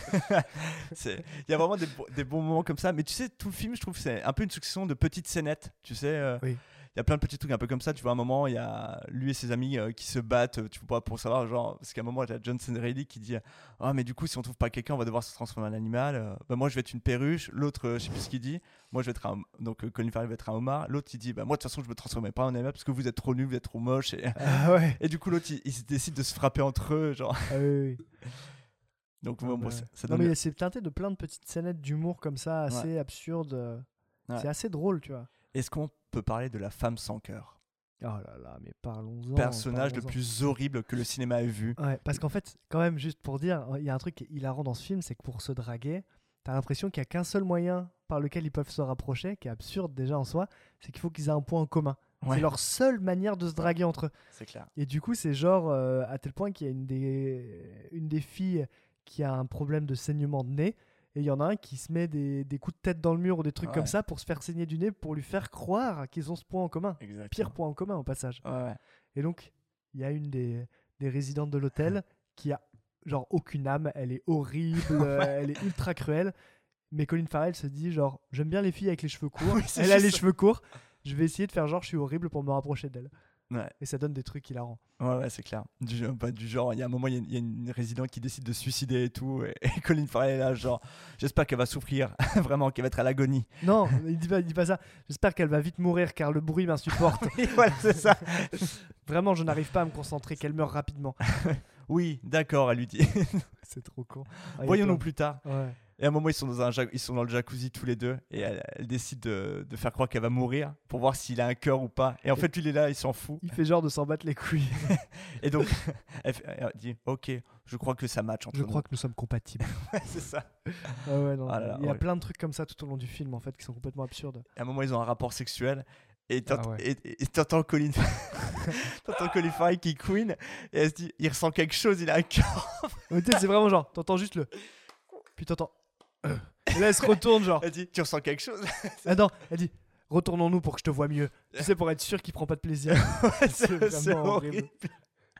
Il y a vraiment des bons moments comme ça, mais tu sais, tout le film, je trouve, c'est un peu une succession de petites scénettes, tu sais. euh, Oui. Y a plein de petits trucs un peu comme ça, tu vois, à un moment, il y a lui et ses amis euh, qui se battent, euh, tu vois, pour savoir, genre, parce qu'à un moment, il y a Johnson Reilly qui dit Ah, mais du coup, si on trouve pas quelqu'un, on va devoir se transformer en animal. Bah, moi, je vais être une perruche. L'autre, je sais plus ce qu'il dit. Moi, je vais être un. Donc, Colin Farrell va être un homard. L'autre, il dit Bah, moi, de toute façon, je me transformerai pas en animal parce que vous êtes trop nus, vous êtes trop moche. Et, Ah ouais. et du coup, l'autre, il, il décide de se frapper entre eux, genre. Ah oui, oui. Donc, Ah bon, bah ça, ouais. non, mais c'est teinté de plein de petites scénettes d'humour comme ça, assez absurdes. euh, Ouais. C'est assez drôle, tu vois. Est-ce qu'on peut parler de la femme sans cœur Oh là là, mais parlons-en. Personnage le plus horrible que le cinéma ait vu. Ouais, parce qu'en fait, quand même, juste pour dire, il y a un truc hilarant dans ce film, c'est que pour se draguer, t'as l'impression qu'il n'y a qu'un seul moyen par lequel ils peuvent se rapprocher, qui est absurde déjà en soi, c'est qu'il faut qu'ils aient un point en commun. Ouais. C'est leur seule manière de se draguer entre eux. C'est clair. Et du coup, c'est genre, euh, à tel point qu'il y a une des, une des filles qui a un problème de saignement de nez, et il y en a un qui se met des, des coups de tête dans le mur ou des trucs Ouais. comme ça pour se faire saigner du nez, pour lui faire croire qu'ils ont ce point en commun. Exactement. Pire point en commun au passage. Ouais. Et donc, il y a une des, des résidentes de l'hôtel qui a genre aucune âme, elle est horrible, euh, elle est ultra cruelle. Mais Colin Farrell se dit genre, j'aime bien les filles avec les cheveux courts. Oui, elle a les ça. cheveux courts. Je vais essayer de faire genre, je suis horrible pour me rapprocher d'elle. Ouais. Et ça donne des trucs hilarants. Ouais, ouais, c'est clair. Du, genre- bah, du genre, il y a un moment, il y a- il y, a une résidente qui décide de se suicider et tout. Et, et Colin Farrell est là, genre, j'espère qu'elle va souffrir, vraiment, qu'elle va être à l'agonie. Non, il dit pas, il dit pas ça. J'espère qu'elle va vite mourir car le bruit m'insupporte. Voilà, c'est ça. Vraiment, je n'arrive pas à me concentrer, qu'elle meure rapidement. Oui, d'accord, elle lui dit. C'est trop con. Ah, Voyons-nous plus tard. Ouais. Et à un moment, ils sont dans, un jac- ils sont dans le jacuzzi tous les deux. Et elle, elle décide de, de faire croire qu'elle va mourir pour voir s'il a un cœur ou pas. Et en fait, lui, il est là, il s'en fout. Il fait genre de s'en battre les couilles. Et donc, elle, fait- elle dit Ok, je crois que ça match entre Je nous. crois que nous sommes compatibles. Ouais, c'est ça. Ah ouais, non, Ah là il y a ouais. plein de trucs comme ça tout au long du film en fait qui sont complètement absurdes. Et à un moment, ils ont un rapport sexuel. Et t'ent- Ah ouais. t'entends Colin, t'entends Colin Farrell qui queen. Et elle se dit Il ressent quelque chose, il a un cœur. C'est vraiment genre, t'entends juste le. Puis t'entends. Là, elle se retourne, genre. Elle dit Tu ressens quelque chose Ah non, elle dit Retournons-nous pour que je te vois mieux. Tu sais, pour être sûr qu'il prend pas de plaisir. c'est c'est c'est vraiment horrible.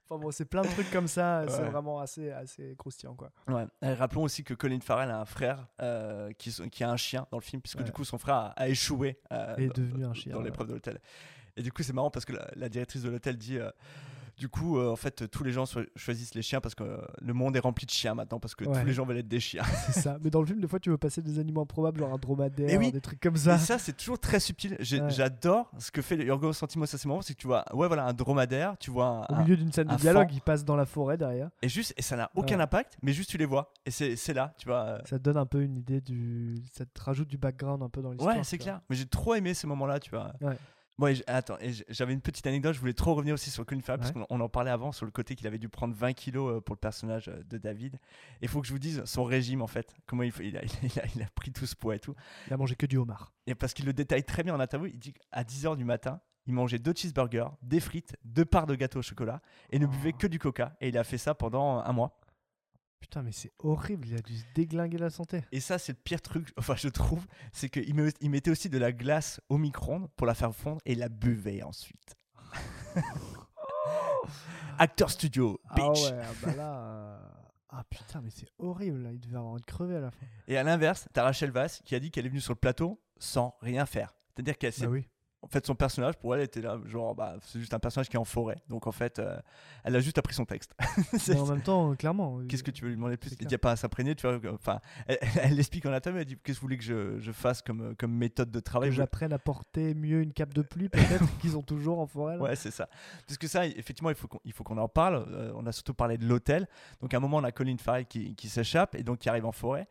Enfin bon, c'est plein de trucs comme ça, c'est vraiment assez, assez croustillant quoi. Ouais. Et rappelons aussi que Colin Farrell a un frère euh, qui, qui a un chien dans le film, puisque Ouais. du coup son frère a, a échoué euh, Et est dans- devenu un chien, dans ouais. l'épreuve de l'hôtel. Et du coup, c'est marrant parce que la, la directrice de l'hôtel dit euh, du coup, euh, en fait, tous les gens so- choisissent les chiens parce que euh, le monde est rempli de chiens maintenant, parce que Ouais. tous les gens veulent être des chiens. C'est ça. Mais dans le film, des fois, tu veux passer des animaux improbables, genre un dromadaire, Et oui. des trucs comme ça. Et ça, c'est toujours très subtil. Ouais. J'adore ce que fait Yorgos Santimos à ces moments, c'est que tu vois, ouais, voilà, un dromadaire, tu vois un, Au milieu d'une scène de dialogue, fan. il passe dans la forêt derrière. et juste, et ça n'a aucun Ouais. impact, mais juste tu les vois, et c'est là, tu vois. euh, Ça te donne un peu une idée du. Ça te rajoute du background un peu dans l'histoire. Ouais, c'est clair. Mais j'ai trop aimé ces moments-là, tu vois. Bon, j- attends, j'avais une petite anecdote, je voulais trop revenir aussi sur Colin Farrell, Ouais. parce qu'on on en parlait avant sur le côté qu'il avait dû prendre 20 kilos euh, pour le personnage euh, de David. Et il faut que je vous dise son régime en fait, comment il, a, il, a, il a pris tout ce poids et tout. Il a mangé que du homard. Et parce qu'il le détaille très bien en interview, il dit qu'à 10h du matin, il mangeait deux cheeseburgers, des frites, deux parts de gâteau au chocolat et ne buvait Oh. que du coca. Et il a fait ça pendant un mois. Putain, mais c'est horrible, il a dû se déglinguer la santé. Et ça, c'est le pire truc, enfin, je trouve, c'est qu'il met- il mettait aussi de la glace au micro-ondes pour la faire fondre et la buvait ensuite. Acteur studio, Ah bitch. ouais, ah bah là. euh, Ah putain, mais c'est horrible, là. il devait avoir envie de crever à la fin. Et à l'inverse, t'as Rachel Vass qui a dit qu'elle est venue sur le plateau sans rien faire. C'est-à-dire qu'elle s'est Bah oui. En fait, son personnage, pour elle, était là, genre, bah, c'est juste un personnage qui est en forêt. Donc, en fait, euh, elle a juste appris son texte. Mais en même temps, euh, clairement. Qu'est-ce que tu veux lui demander de plus? Il n'y a pas à s'imprégner, tu vois. que- Enfin, elle, elle explique en interview, elle dit Qu'est-ce que vous voulez que je, je fasse comme, comme méthode de travail? Que j'apprenne à porter mieux une cape de pluie, peut-être, qu'ils ont toujours en forêt. là? Ouais, c'est ça. Parce que ça, effectivement, il faut qu'on en parle. Euh, on a surtout parlé de l'hôtel. Donc, à un moment, on a Colin Farrell qui, qui s'échappe et donc qui arrive en forêt.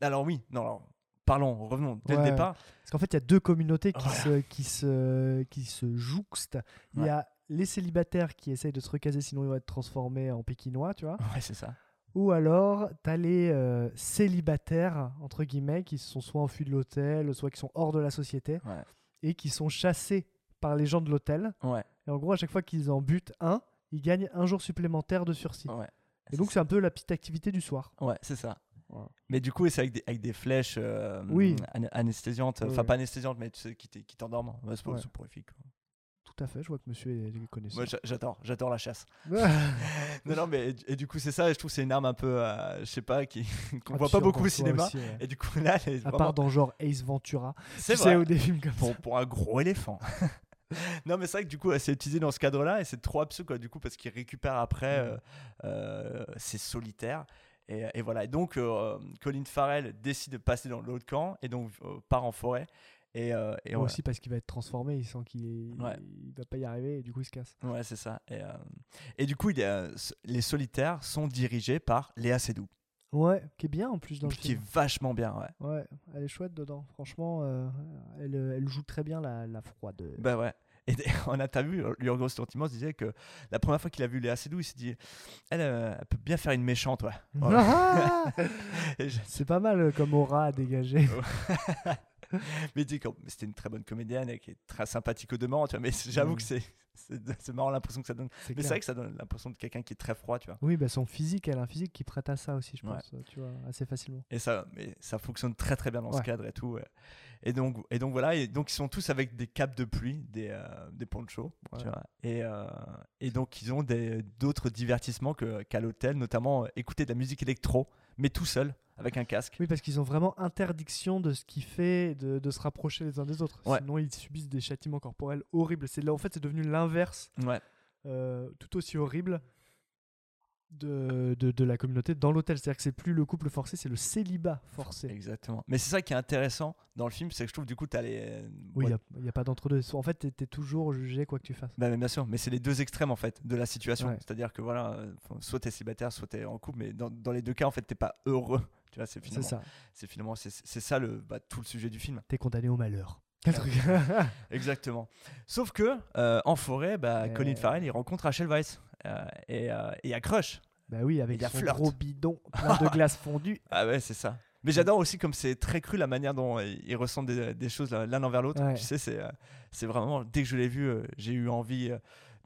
Alors, oui, non, alors, parlons, revenons dès Ouais. le départ. Parce qu'en fait, il y a deux communautés qui, Voilà. se, qui, se, qui se jouxtent. Il Ouais. y a les célibataires qui essayent de se recaser, sinon ils vont être transformés en pékinois, tu vois. Ouais, c'est ça. Ou alors, t'as les euh, célibataires, entre guillemets, qui sont soit enfuis de l'hôtel, soit qui sont hors de la société, Ouais. et qui sont chassés par les gens de l'hôtel. Ouais. Et en gros, à chaque fois qu'ils en butent un, ils gagnent un jour supplémentaire de sursis. Ouais. Et donc, c'est un peu la petite activité du soir. Ouais, c'est ça. Mais du coup, c'est avec des, avec des flèches euh, Oui. anesthésiantes. Enfin, pas anesthésiantes, mais tu sais, qui t'endorment. C'est pas soporifique. Tout à fait, je vois que monsieur est connaisseur. Moi, j'a- j'adore, j'adore la chasse. non, non, mais et, du coup, c'est ça. et Je trouve que c'est une arme un peu, euh, je sais pas, qui qu'on voit pas beaucoup au cinéma. aussi, ouais. Et du coup, là, elle est À vraiment- part dans genre Ace Ventura. C'est tu vrai. sais, ou des films comme pour, ça. pour un gros éléphant. non, mais c'est vrai que du coup, c'est utilisé dans ce cadre-là et c'est trop absurde, quoi, du coup, parce qu'il récupère après euh, euh, ses solitaires. Et, et voilà. Et donc, euh, Colin Farrell décide de passer dans l'autre camp et donc euh, part en forêt. Et, euh, aussi parce qu'il va être transformé, il sent qu'il est- Ouais. il va pas y arriver et du coup il se casse. Ouais, c'est ça. Et, euh, et du coup, il a- les solitaires sont dirigés par Léa Seydoux. Ouais, qui est bien en plus dans le qui est film. vachement bien, ouais. Ouais, elle est chouette dedans. Franchement, euh, elle, elle joue très bien la, la froide. Bah ouais. Et en interview, Yorgos Lanthimos disait que la première fois qu'il a vu Léa Seydoux, il s'est dit elle, euh, elle peut bien faire une méchante, ouais. Voilà. Ah je- C'est pas mal euh, comme aura à dégager. mais il dit que c'était une très bonne comédienne et qui est très sympathique au demeurant, tu vois. Mais j'avoue Mm. que c'est c'est marrant l'impression que ça donne. Mais c'est vrai que ça donne l'impression de quelqu'un qui est très froid, tu vois. Oui, bah son physique, elle a un physique qui prête à ça aussi, je pense, euh, tu vois, assez facilement. Et ça, mais ça fonctionne très très bien dans ce cadre et tout. ouais. Et donc, et donc voilà, et donc ils sont tous avec des capes de pluie, des, euh, des ponchos, tu Ouais. vois. Et, euh, et donc ils ont d'autres divertissements qu'à l'hôtel, notamment euh, écouter de la musique électro, mais tout seul, avec un casque. Oui, parce qu'ils ont vraiment interdiction de ce qui fait de, de se rapprocher les uns des autres. Ouais. Sinon, ils subissent des châtiments corporels horribles. C'est là, en fait, c'est devenu l'inverse, Ouais. euh, tout aussi horrible de, de, de la communauté dans l'hôtel. C'est-à-dire que c'est plus le couple forcé, c'est le célibat forcé. Exactement. Mais c'est ça qui est intéressant dans le film, c'est que je trouve du coup, tu as les. Oui, il ouais, n'y a, pas d'entre-deux. En fait, t'es es toujours jugé quoi que tu fasses. Bah, bien sûr, mais c'est les deux extrêmes en fait de la situation. C'est-à-dire que voilà, euh, soit t'es célibataire, soit t'es en couple, mais dans, dans les deux cas en fait t'es pas heureux. Tu vois, c'est finalement, ça. c'est finalement c'est ça le bah, tout le sujet du film. T'es condamné au malheur. Exactement. Sauf que euh, en forêt, bah, Euh. Colin Farrell il rencontre Rachel Weisz euh, et il y a crush. bah oui, avec son flirt. gros bidon plein de glace fondue. Ah ouais, c'est ça. Mais j'adore aussi comme c'est très cru la manière dont euh, ils ressentent des, des choses l'un envers l'autre. Ouais. Tu sais, c'est c'est vraiment dès que je l'ai vu, j'ai eu envie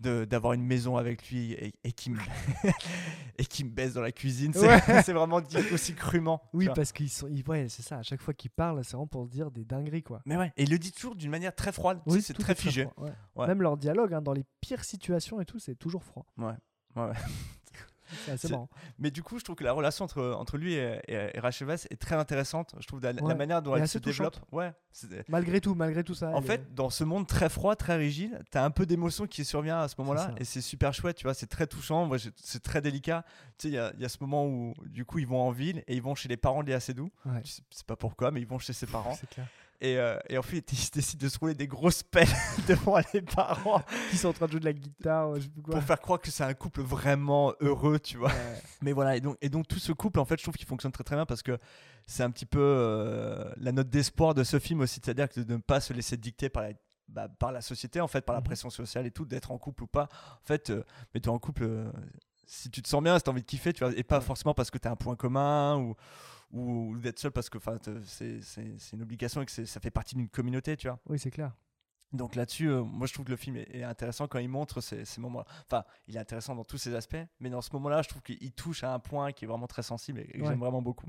d'avoir une maison avec lui et, et qui me et qui me baisse dans la cuisine. C'est Ouais. vraiment dit aussi crûment. Oui, parce qu'ils sont. ils- ouais, c'est ça. À chaque fois qu'ils parlent, c'est vraiment pour dire des dingueries, quoi. Mais ouais, et il le dit toujours d'une manière très froide. Sais, c'est très figé. froid, ouais. Ouais. Même leur dialogue, hein, dans les pires situations et tout, c'est toujours froid. Ouais, ouais. C'est assez C'est- marrant. Mais du coup, je trouve que la relation entre, entre lui et, et, et Rachel Weisz est très intéressante. Je trouve la, manière dont elle se développe. Ouais. Malgré tout, malgré tout ça. En est- fait, dans ce monde très froid, très rigide, t'as un peu d'émotion qui survient à ce moment-là et c'est super chouette, tu vois, c'est très touchant, c'est très délicat. Tu sais, il y a, y a ce moment où, du coup, ils vont en ville et ils vont chez les parents de Léa Seydoux. Ouais. Je sais pas pourquoi, mais ils vont chez ses parents. c'est clair. Et, euh, et en fait, ils décident de se rouler des grosses pelles devant les parents Qui sont en train de jouer de la guitare, je sais plus quoi. pour faire croire que c'est un couple vraiment heureux, tu vois. Ouais. Mais voilà, et donc, et donc tout ce couple, en fait, je trouve qu'il fonctionne très très bien parce que c'est un petit peu euh, la note d'espoir de ce film aussi, c'est-à-dire que de ne pas se laisser dicter par la, bah, par la société, en fait, par la Mhm. pression sociale et tout, d'être en couple ou pas. En fait, euh, mais t'es en couple, euh, si tu te sens bien, si t'as envie de kiffer, tu vois, et pas forcément parce que t'as un point commun ou, ou, d'être seul parce que c'est c'est- c'est une obligation et que c'est- ça fait partie d'une communauté, tu vois. Oui, c'est clair. Donc là-dessus, euh, moi je trouve que le film est, est intéressant quand il montre ces, ces moments. Enfin, il est intéressant dans tous ses aspects, mais dans ce moment-là, je trouve qu'il touche à un point qui est vraiment très sensible et, que Ouais. j'aime vraiment beaucoup.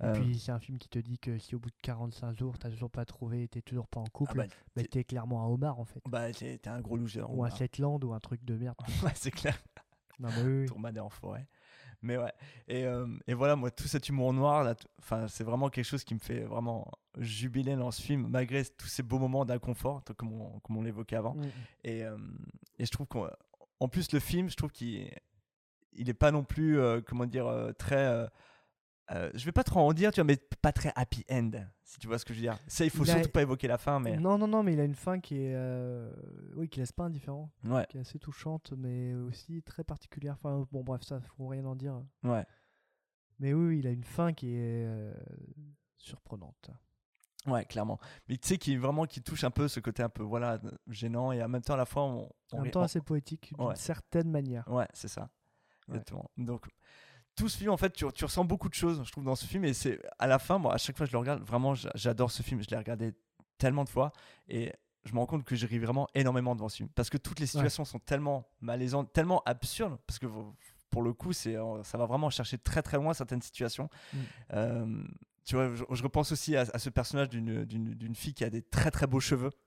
Et Euh, puis, c'est un film qui te dit que si au bout de 45 jours, t'as toujours pas trouvé, t'es toujours pas en ah couple, bah, bah, t'es- t'es clairement un homard en fait. bah, t'es t'es un gros loser. Ou un Shetland ou un truc de merde. Ouais, c'est clair. non, mais oui, en forêt. Mais ouais. Et, euh, et voilà, moi, tout cet humour noir, là, enfin, c'est vraiment quelque chose qui me fait vraiment jubiler dans ce film, malgré tous ces beaux moments d'inconfort, comme on, comme on l'évoquait avant. Et, euh, et je trouve qu'en en plus, le film, je trouve qu'il il est pas non plus, euh, comment dire, très. Euh, je vais pas trop en dire, tu vois, mais pas très happy end, si tu vois ce que je veux dire. Ça, il faut Il a- surtout pas évoquer la fin, mais. Non, non, non, mais il a une fin qui est. euh, Oui, qui laisse pas indifférent. Ouais, Qui est assez touchante, mais aussi très particulière. Enfin, bon, bref, ça, faut rien en dire. ouais. Mais oui, il a une fin qui est euh, surprenante. Ouais, clairement. Mais tu sais, qui vraiment qui touche un peu ce côté un peu voilà gênant et en même temps à la fois on, on En même temps, on- assez poétique, d'une Ouais. certaine manière. Ouais, c'est ça. Ouais. Exactement. Donc, tout ce film, en fait, tu, tu ressens beaucoup de choses, je trouve, dans ce film. Et c'est à la fin, moi, à chaque fois que je le regarde, vraiment, j'a- j'adore ce film. Je l'ai regardé tellement de fois. Et je me rends compte que je ris vraiment énormément devant ce film. Parce que toutes les situations sont tellement malaisantes, tellement absurdes. Parce que pour le coup, c'est, euh, ça va vraiment chercher très très loin certaines situations. Mm. Euh, tu vois, je, je repense aussi à, à ce personnage d'une fille qui a des très très beaux cheveux.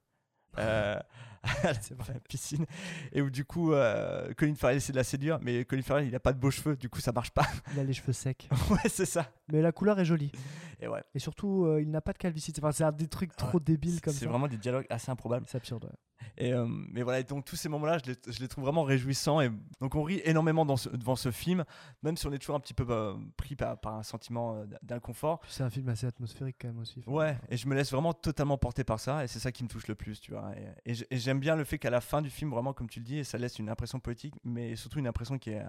Euh, à la piscine et où du coup euh, Colin Farrell essaie de la séduire mais Colin Farrell il a pas de beaux cheveux du coup ça marche pas Il a les cheveux secs. ouais c'est ça Mais la couleur est jolie. et ouais Et surtout, euh, il n'a pas de calvitie. Enfin, c'est un des trucs trop débiles comme c'est ça. vraiment des dialogues assez improbables C'est absurde. ouais. et euh, mais voilà et donc tous ces moments là je les, je les trouve vraiment réjouissants et donc on rit énormément dans ce- devant ce film même si on est toujours un petit peu pris par, par un sentiment d'inconfort c'est un film assez atmosphérique quand même aussi. Ouais, et je me laisse vraiment totalement porter par ça, et c'est ça qui me touche le plus, tu vois. Et, et j- et j'aime bien le fait qu'à la fin du film, vraiment, comme tu le dis, ça laisse une impression poétique, mais surtout une impression qui est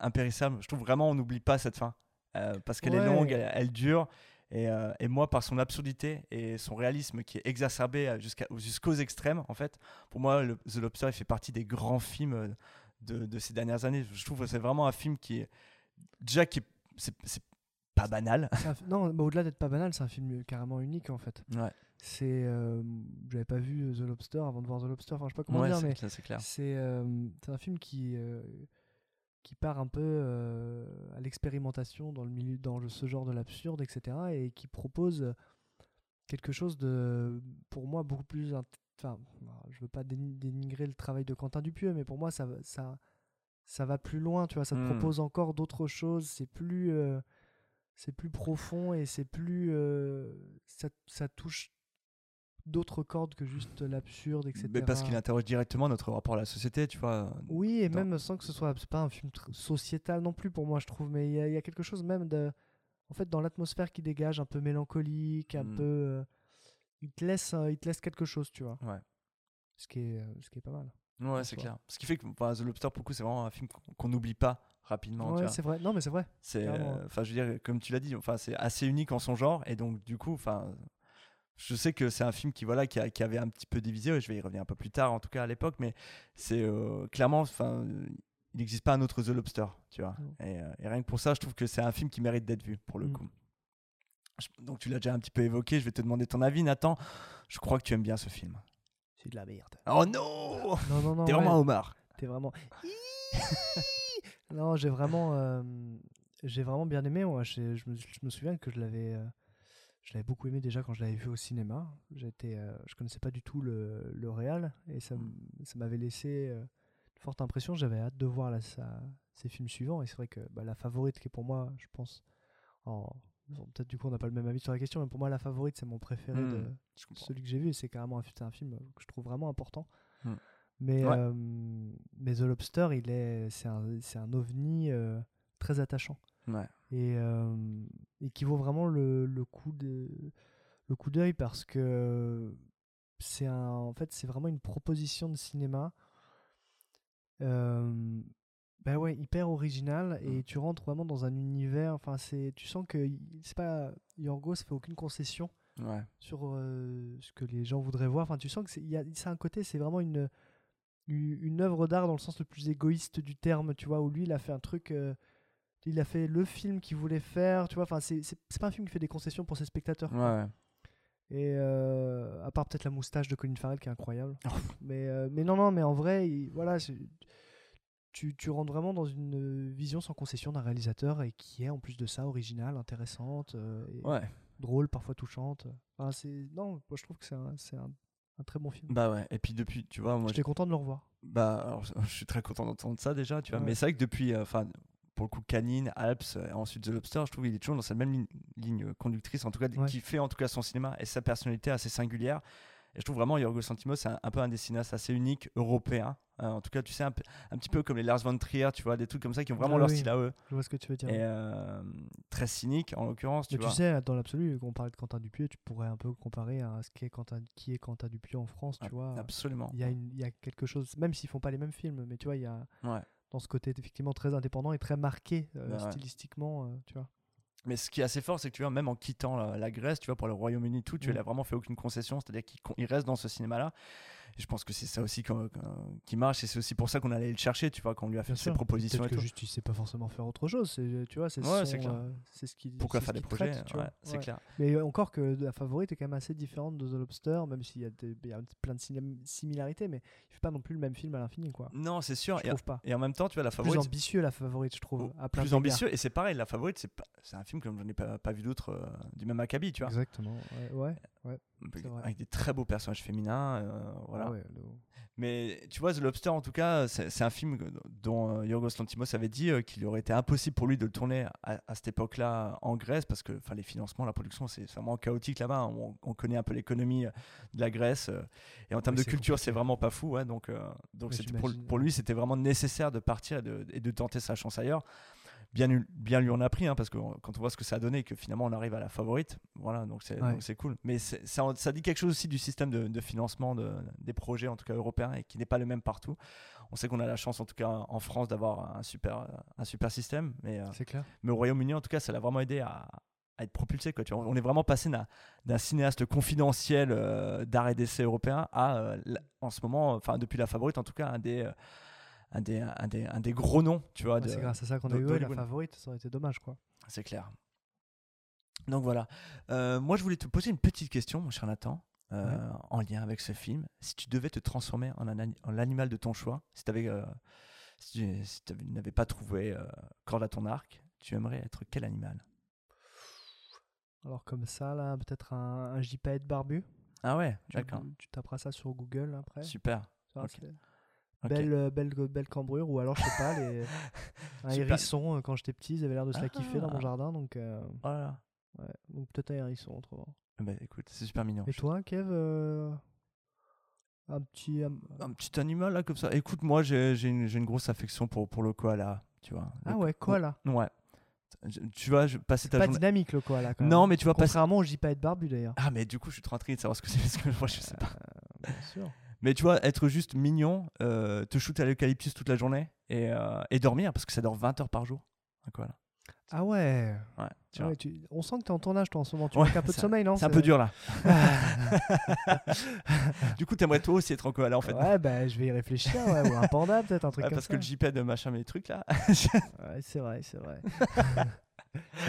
impérissable. Je trouve vraiment, on n'oublie pas cette fin. euh, parce qu'elle est longue, elle, elle dure. Et, euh, et moi, par son absurdité et son réalisme qui est exacerbé euh, jusqu'aux extrêmes, en fait, pour moi, le- The Lobster, il fait partie des grands films de, de ces dernières années. Je trouve que c'est vraiment un film qui est. Déjà, qui est- c'est pas banal. Un non, au-delà d'être pas banal, c'est un film carrément unique en fait. Ouais. C'est, euh, j'avais pas vu The Lobster avant de voir The Lobster. Enfin, je sais pas comment Ouais, dire, mais c'est euh, un film qui euh, qui part un peu euh, à l'expérimentation dans le milieu, dans le- ce genre de l'absurde, etc. Et qui propose quelque chose de, pour moi, beaucoup plus. Enfin, je veux pas déni- dénigrer le travail de Quentin Dupieux, mais pour moi, ça, va- ça, ça va plus loin. Tu vois, ça te Hmm. propose encore d'autres choses. C'est plus, euh, c'est plus profond et c'est plus, euh, ça, ça touche d'autres cordes que juste l'absurde, etc. Mais parce qu'il interroge directement notre rapport à la société, tu vois. Oui, et dans- même sans que ce soit. C'est pas un film sociétal non plus pour moi, je trouve, mais il y, a- il y a quelque chose même de. En fait, dans l'atmosphère qui dégage, un peu mélancolique, un Mm. peu. euh, il, te laisse, euh, il te laisse quelque chose, tu vois. Ouais. Ce qui est, euh, ce qui est pas mal. Ouais, c'est clair. Ce qui fait que The Lobster, pour le coup, c'est vraiment un film qu'on- n'oublie pas rapidement. Ouais, c'est vrai. Non, mais c'est vrai. C'est, euh, enfin, je veux dire, comme tu l'as dit, enfin, c'est assez unique en son genre, et donc du coup, enfin, je sais que c'est un film qui, voilà, qui, a- qui avait un petit peu divisé. Je vais y revenir un peu plus tard, en tout cas à l'époque, mais c'est euh, clairement, enfin, il n'existe pas un autre The Lobster, tu vois. Et, euh, et rien que pour ça, je trouve que c'est un film qui mérite d'être vu, pour le Mm. coup. Je- Donc tu l'as déjà un petit peu évoqué. Je vais te demander ton avis, Nathan. Je crois que tu aimes bien ce film. C'est de la merde. Oh non Non, non, non. T'es ouais. vraiment un homard. T'es vraiment. non, j'ai vraiment, euh, j'ai vraiment bien aimé. Moi, je me, je me souviens que je l'avais, je l'avais beaucoup aimé déjà quand je l'avais vu au cinéma. J'étais, euh, je connaissais pas du tout le, le réal et ça, m- ça m'avait laissé euh, une forte impression. J'avais hâte de voir la, sa- ses films suivants et c'est vrai que bah, la favorite qui est pour moi, je pense, en bon, peut-être du coup on n'a pas le même avis sur la question, mais pour moi la favorite c'est mon préféré Hmm, de celui que j'ai vu. C'est carrément un, film que je trouve vraiment important. Hmm. Mais, Ouais. euh, mais The Lobster, il est, c'est un, c'est un ovni euh, très attachant Ouais. et, euh, et qui vaut vraiment le, le coup de le coup d'œil parce que c'est un, en fait, c'est vraiment une proposition de cinéma. Euh, bah ouais, hyper original et tu rentres vraiment dans un univers. Enfin, c'est, tu sens que c'est pas Yorgos fait aucune concession Ouais. sur euh, ce que les gens voudraient voir. Enfin, tu sens que c'est, y a, c'est un côté, c'est vraiment une une une œuvre d'art dans le sens le plus égoïste du terme, tu vois, où lui il a fait un truc, euh, il a fait le film qu'il voulait faire, tu vois. Enfin, c'est, pas un film qui fait des concessions pour ses spectateurs. Ouais. Et euh, à part peut-être la moustache de Colin Farrell qui est incroyable. Mais, euh, mais non, non, mais en vrai, il- voilà, tu, tu rentres vraiment dans une vision sans concession d'un réalisateur et qui est en plus de ça originale, intéressante, euh, et Ouais. drôle, parfois touchante. Enfin, c'est, non, moi, je trouve que c'est un, un, un très bon film. Bah ouais. Et puis depuis, tu vois, moi, J'étais content de le revoir. Bah, alors, je suis très content d'entendre ça déjà, tu vois. Ouais. Mais c'est vrai que depuis, euh, enfin, pour le coup, Canine, Alps, euh, et ensuite The Lobster, je trouve qu'il est toujours dans cette même ligne, ligne conductrice, en tout cas, Ouais. qui fait en tout cas son cinéma et sa personnalité assez singulière. Et je trouve vraiment Yorgos Lanthimos, c'est un, un peu un des cinéastes assez unique, européen. Euh, en tout cas, tu sais, un, petit peu comme les Lars von Trier, tu vois, des trucs comme ça qui ont vraiment Ah leur oui, style à eux. Je vois ce que tu veux dire. Et euh, très cynique, en l'occurrence, tu Mais vois. tu sais, dans l'absolu, quand on parlait de Quentin Dupieux, tu pourrais un peu comparer à ce qu'est Quentin, qui est Quentin Dupieux en France, tu Ah, vois. absolument. Il y, a une- il y a quelque chose, même s'ils font pas les mêmes films, mais tu vois, il y a Ouais. Dans ce côté effectivement très indépendant et très marqué euh, ouais. stylistiquement, euh, tu vois. Mais ce qui est assez fort, c'est que tu vois, même en quittant la, la Grèce, tu vois, pour le Royaume-Uni, tout, tu Mm. il a vraiment fait aucune concession, c'est-à-dire qu'il reste dans ce cinéma-là. Et je pense que c'est ça aussi qui marche, et c'est aussi pour ça qu'on allait le chercher, tu vois, qu'on lui a fait Bien ses sûr. propositions et que tout. juste il sait pas forcément faire autre chose, tu vois, c'est Ouais, euh, ce qui Pourquoi faire des projets Ouais, vois. c'est clair. Mais encore que la favorite est quand même assez différente de The Lobster, même s'il y a, des- il y a plein de similarités, mais il fait pas non plus le même film à l'infini, quoi. Non, c'est sûr. Je et, trouve pas. et en même temps, tu vois, la Plus favorite. ambitieux la favorite, je trouve. à plein plus ambitieux, et c'est pareil, la favorite, c'est un film comme j'en ai pas, pas vu d'autres euh, du même acabit, tu vois. Exactement. Ouais, Avec- des très beaux personnages féminins, euh, voilà. Ah ouais, le- Mais tu vois, The Lobster, en tout cas, c'est un film dont euh, Yorgos Lanthimos avait dit euh, qu'il aurait été impossible pour lui de le tourner à, à cette époque-là en Grèce, parce que les financements, la production, c'est vraiment chaotique là-bas. hein. On, on connaît un peu l'économie euh, de la Grèce. et en termes de culture, c'est vraiment pas fou. ouais, donc donc pour, lui, c'était vraiment nécessaire de partir et de, et de tenter sa chance ailleurs. Bien, lui- bien lui en a pris, hein, parce que quand on voit ce que ça a donné, que finalement on arrive à la favorite, voilà, donc c'est Ouais. cool. Mais ça, ça dit quelque chose aussi du système de, de financement de- des projets, en tout cas européens, et qui n'est pas le même partout. On sait qu'on a la chance, en tout cas en France, d'avoir un super, un super système, mais, euh, clair. mais au Royaume-Uni, en tout cas, ça l'a vraiment aidé à, à être propulsé. Quoi, tu vois. On est vraiment passé d'un cinéaste confidentiel euh, d'art et d'essai européen à, euh, en ce moment, enfin depuis la favorite, en tout cas, un des, euh, un des, un des, un des gros noms. Tu vois, Ouais, c'est grâce à ça qu'on a eu la favorite, ça aurait été dommage quoi. C'est clair. Donc voilà. Euh, moi, je voulais te poser une petite question, mon cher Nathan, euh, en lien avec ce film. Si tu devais te transformer en, l'animal de ton choix, si tu si, si tu n'avais pas trouvé euh, corde à ton arc, tu aimerais être quel animal? Alors comme ça là, peut-être un, un barbu. Ah ouais, Tu- d'accord. Tu taperas ça sur Google après. Super. Ça. C'est- Ok. Belle, euh, belle, belle cambrure, ou alors je sais pas, les... un Super. hérisson, euh, quand j'étais petit, ils avaient l'air de se la kiffer dans Ah. mon jardin, donc, euh, Voilà. ouais, donc peut-être un hérisson autrement. Eh ben, écoute, c'est super mignon. Et toi, Kev euh, Un petit. un- Un petit animal là comme ça. Écoute, moi j'ai une, une grosse affection pour, pour le koala, tu vois. Ah ouais, koala. Ouais. Tu vois, je passer ta Pas journée. dynamique le koala quand même. Non, mais tu vois passer. Contrairement au barbu d'ailleurs. Ah, mais du coup, je suis trop intrigué de savoir ce que c'est parce que moi je sais pas. Bien sûr. Mais tu vois, être juste mignon, euh, te shooter à l'eucalyptus toute la journée et, euh, et dormir parce que ça dort 20 heures par jour. Ah ouais. Ouais, tu Ah ouais, tu- On sent que t'es en tournage toi en ce moment. Tu Ouais, manques un peu de sommeil, non C'est un peu dur là. du coup, t'aimerais toi aussi être en koala en fait. Ouais, bah je vais y réfléchir. ouais, ou un panda peut-être, un truc comme parce ça. que le JPEG de machin, mes trucs là. Ouais, c'est vrai, c'est vrai.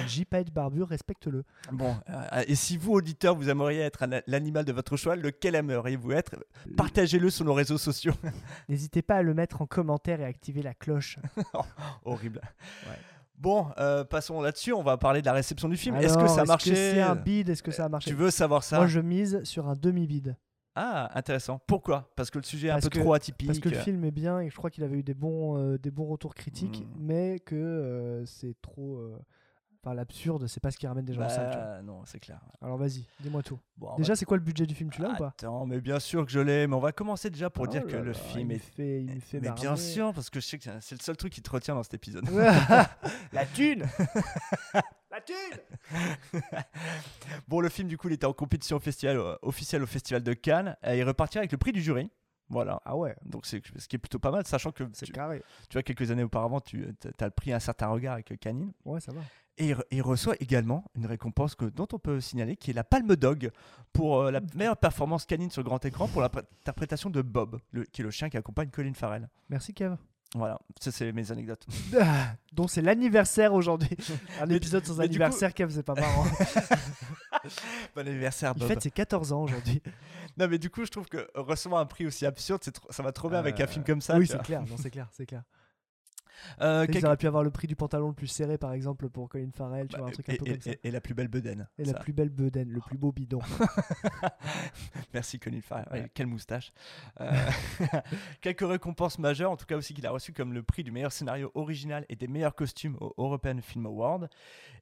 le gypaète barbu, respecte-le. Bon, euh, et si vous, auditeurs, vous aimeriez être l'animal de votre choix, lequel aimeriez-vous être? Partagez-le sur nos réseaux sociaux. N'hésitez pas à le mettre en commentaire et activer la cloche. Horrible. Ouais. Bon, euh, passons là-dessus. On va parler de la réception du film. Est-ce que ça a marché? c'est un bide? Est-ce que ça a marché? Tu veux savoir ça? Moi, je mise sur un demi-bide. Ah, intéressant. Pourquoi? Parce que le sujet est un peu que- trop atypique. Parce que le film est bien et je crois qu'il avait eu des bons, euh, des bons retours critiques, Hmm. mais que euh, c'est trop. Enfin, l'absurde, c'est pas ce qui ramène des gens en salle. tu vois. Bah, non, c'est clair. Alors vas-y, dis-moi tout. Bon, déjà, va- c'est quoi le budget du film Tu l'as ou pas? Attends, mais bien sûr que je l'ai. Mais on va commencer déjà pour Oh dire que là le là, film il est. fait, il me fait mais bien sûr, parce que je sais que c'est le seul truc qui te retient dans cet épisode. La thune La thune Bon, le film, du coup, il était en compétition festival, euh, officielle au Festival de Cannes. Et il repartira avec le prix du jury. Voilà. Ah ouais, Donc, c'est ce qui est plutôt pas mal, sachant que tu, carré. tu vois, quelques années auparavant, tu as le prix Un certain regard avec euh, Canine. Ouais, ça va. Et il, re- il reçoit également une récompense que, dont on peut signaler, qui est la Palme Dog pour euh, la meilleure performance canine sur grand écran pour l'interprétation de Bob, le- qui est le chien qui accompagne Colin Farrell. Merci Kev. Voilà, ça c'est mes anecdotes. Donc c'est l'anniversaire aujourd'hui. Un épisode sans anniversaire, Kev, c'est pas marrant. bon anniversaire, Bob. fête ses 14 ans aujourd'hui. Non, mais du coup, je trouve que recevoir un prix aussi absurde, c'est ça va trop bien avec un Euh, film comme ça. oui, c'est clair. Non, c'est clair, c'est clair. Euh, Ils auraient pu avoir le prix du pantalon le plus serré, par exemple, pour Colin Farrell, tu vois, un truc un et, peu et- comme ça. et- et la plus belle bedaine. Et la plus belle bedaine, le plus beau bidon. Merci Colin Farrell. Ouais, quelle moustache. Euh, quelques récompenses majeures, en tout cas aussi qu'il a reçu comme le prix du meilleur scénario original et des meilleurs costumes au European Film Award.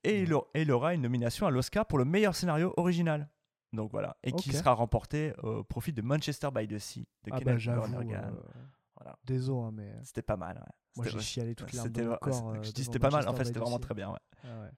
Et il, aura- et il aura une nomination à l'Oscar pour le meilleur scénario original. Donc voilà, et qui sera remporté au profit de Manchester by the Sea de Ah Kenneth bah. Lonergan. euh, Voilà. Désolé, hein, mais euh, C'était pas mal. ouais. moi j'ai chialé toute l'arme de corps. euh, je dis c'était pas mal, en fait c'était vraiment très bien. ouais. Ah ouais.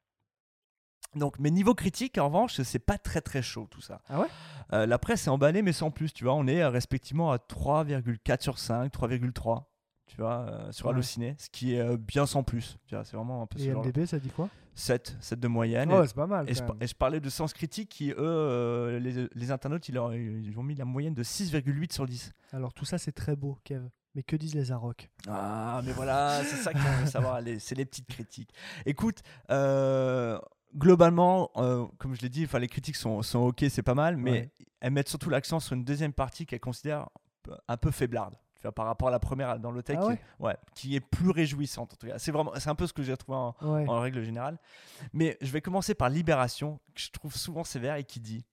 Donc, mais niveau critique, en revanche, c'est pas très très chaud tout ça. Ah ouais? Euh, La presse est emballée, mais sans plus. Tu vois, on est euh, respectivement à 3,4 sur 5, 3,3. Tu vois, euh, sur Ouais. Allociné, ce qui est bien sans plus. C'est vraiment un peu Et ce genre MDB, ça dit quoi? 7, 7 de moyenne. Oh, et, c'est pas mal. et je, et parlais de Sens Critique qui, eux, euh, les, les internautes, ils, leur- ils ont mis la moyenne de 6,8 sur 10. Alors tout ça c'est très beau, Kev. Mais que disent les Arocs? Ah, mais voilà, c'est ça qu'on veut savoir. les- C'est les petites critiques. Écoute, euh, globalement, euh, comme je l'ai dit, les critiques sont, sont ok, c'est pas mal, mais Ouais. elles mettent surtout l'accent sur une deuxième partie qu'elles considèrent un peu faiblarde. Par rapport à la première dans le texte, Ah qui, ouais, qui est plus réjouissante. En tout cas, c'est vraiment, c'est un peu ce que j'ai retrouvé en, Ouais. en règle générale. Mais je vais commencer par Libération, que je trouve souvent sévère et qui dit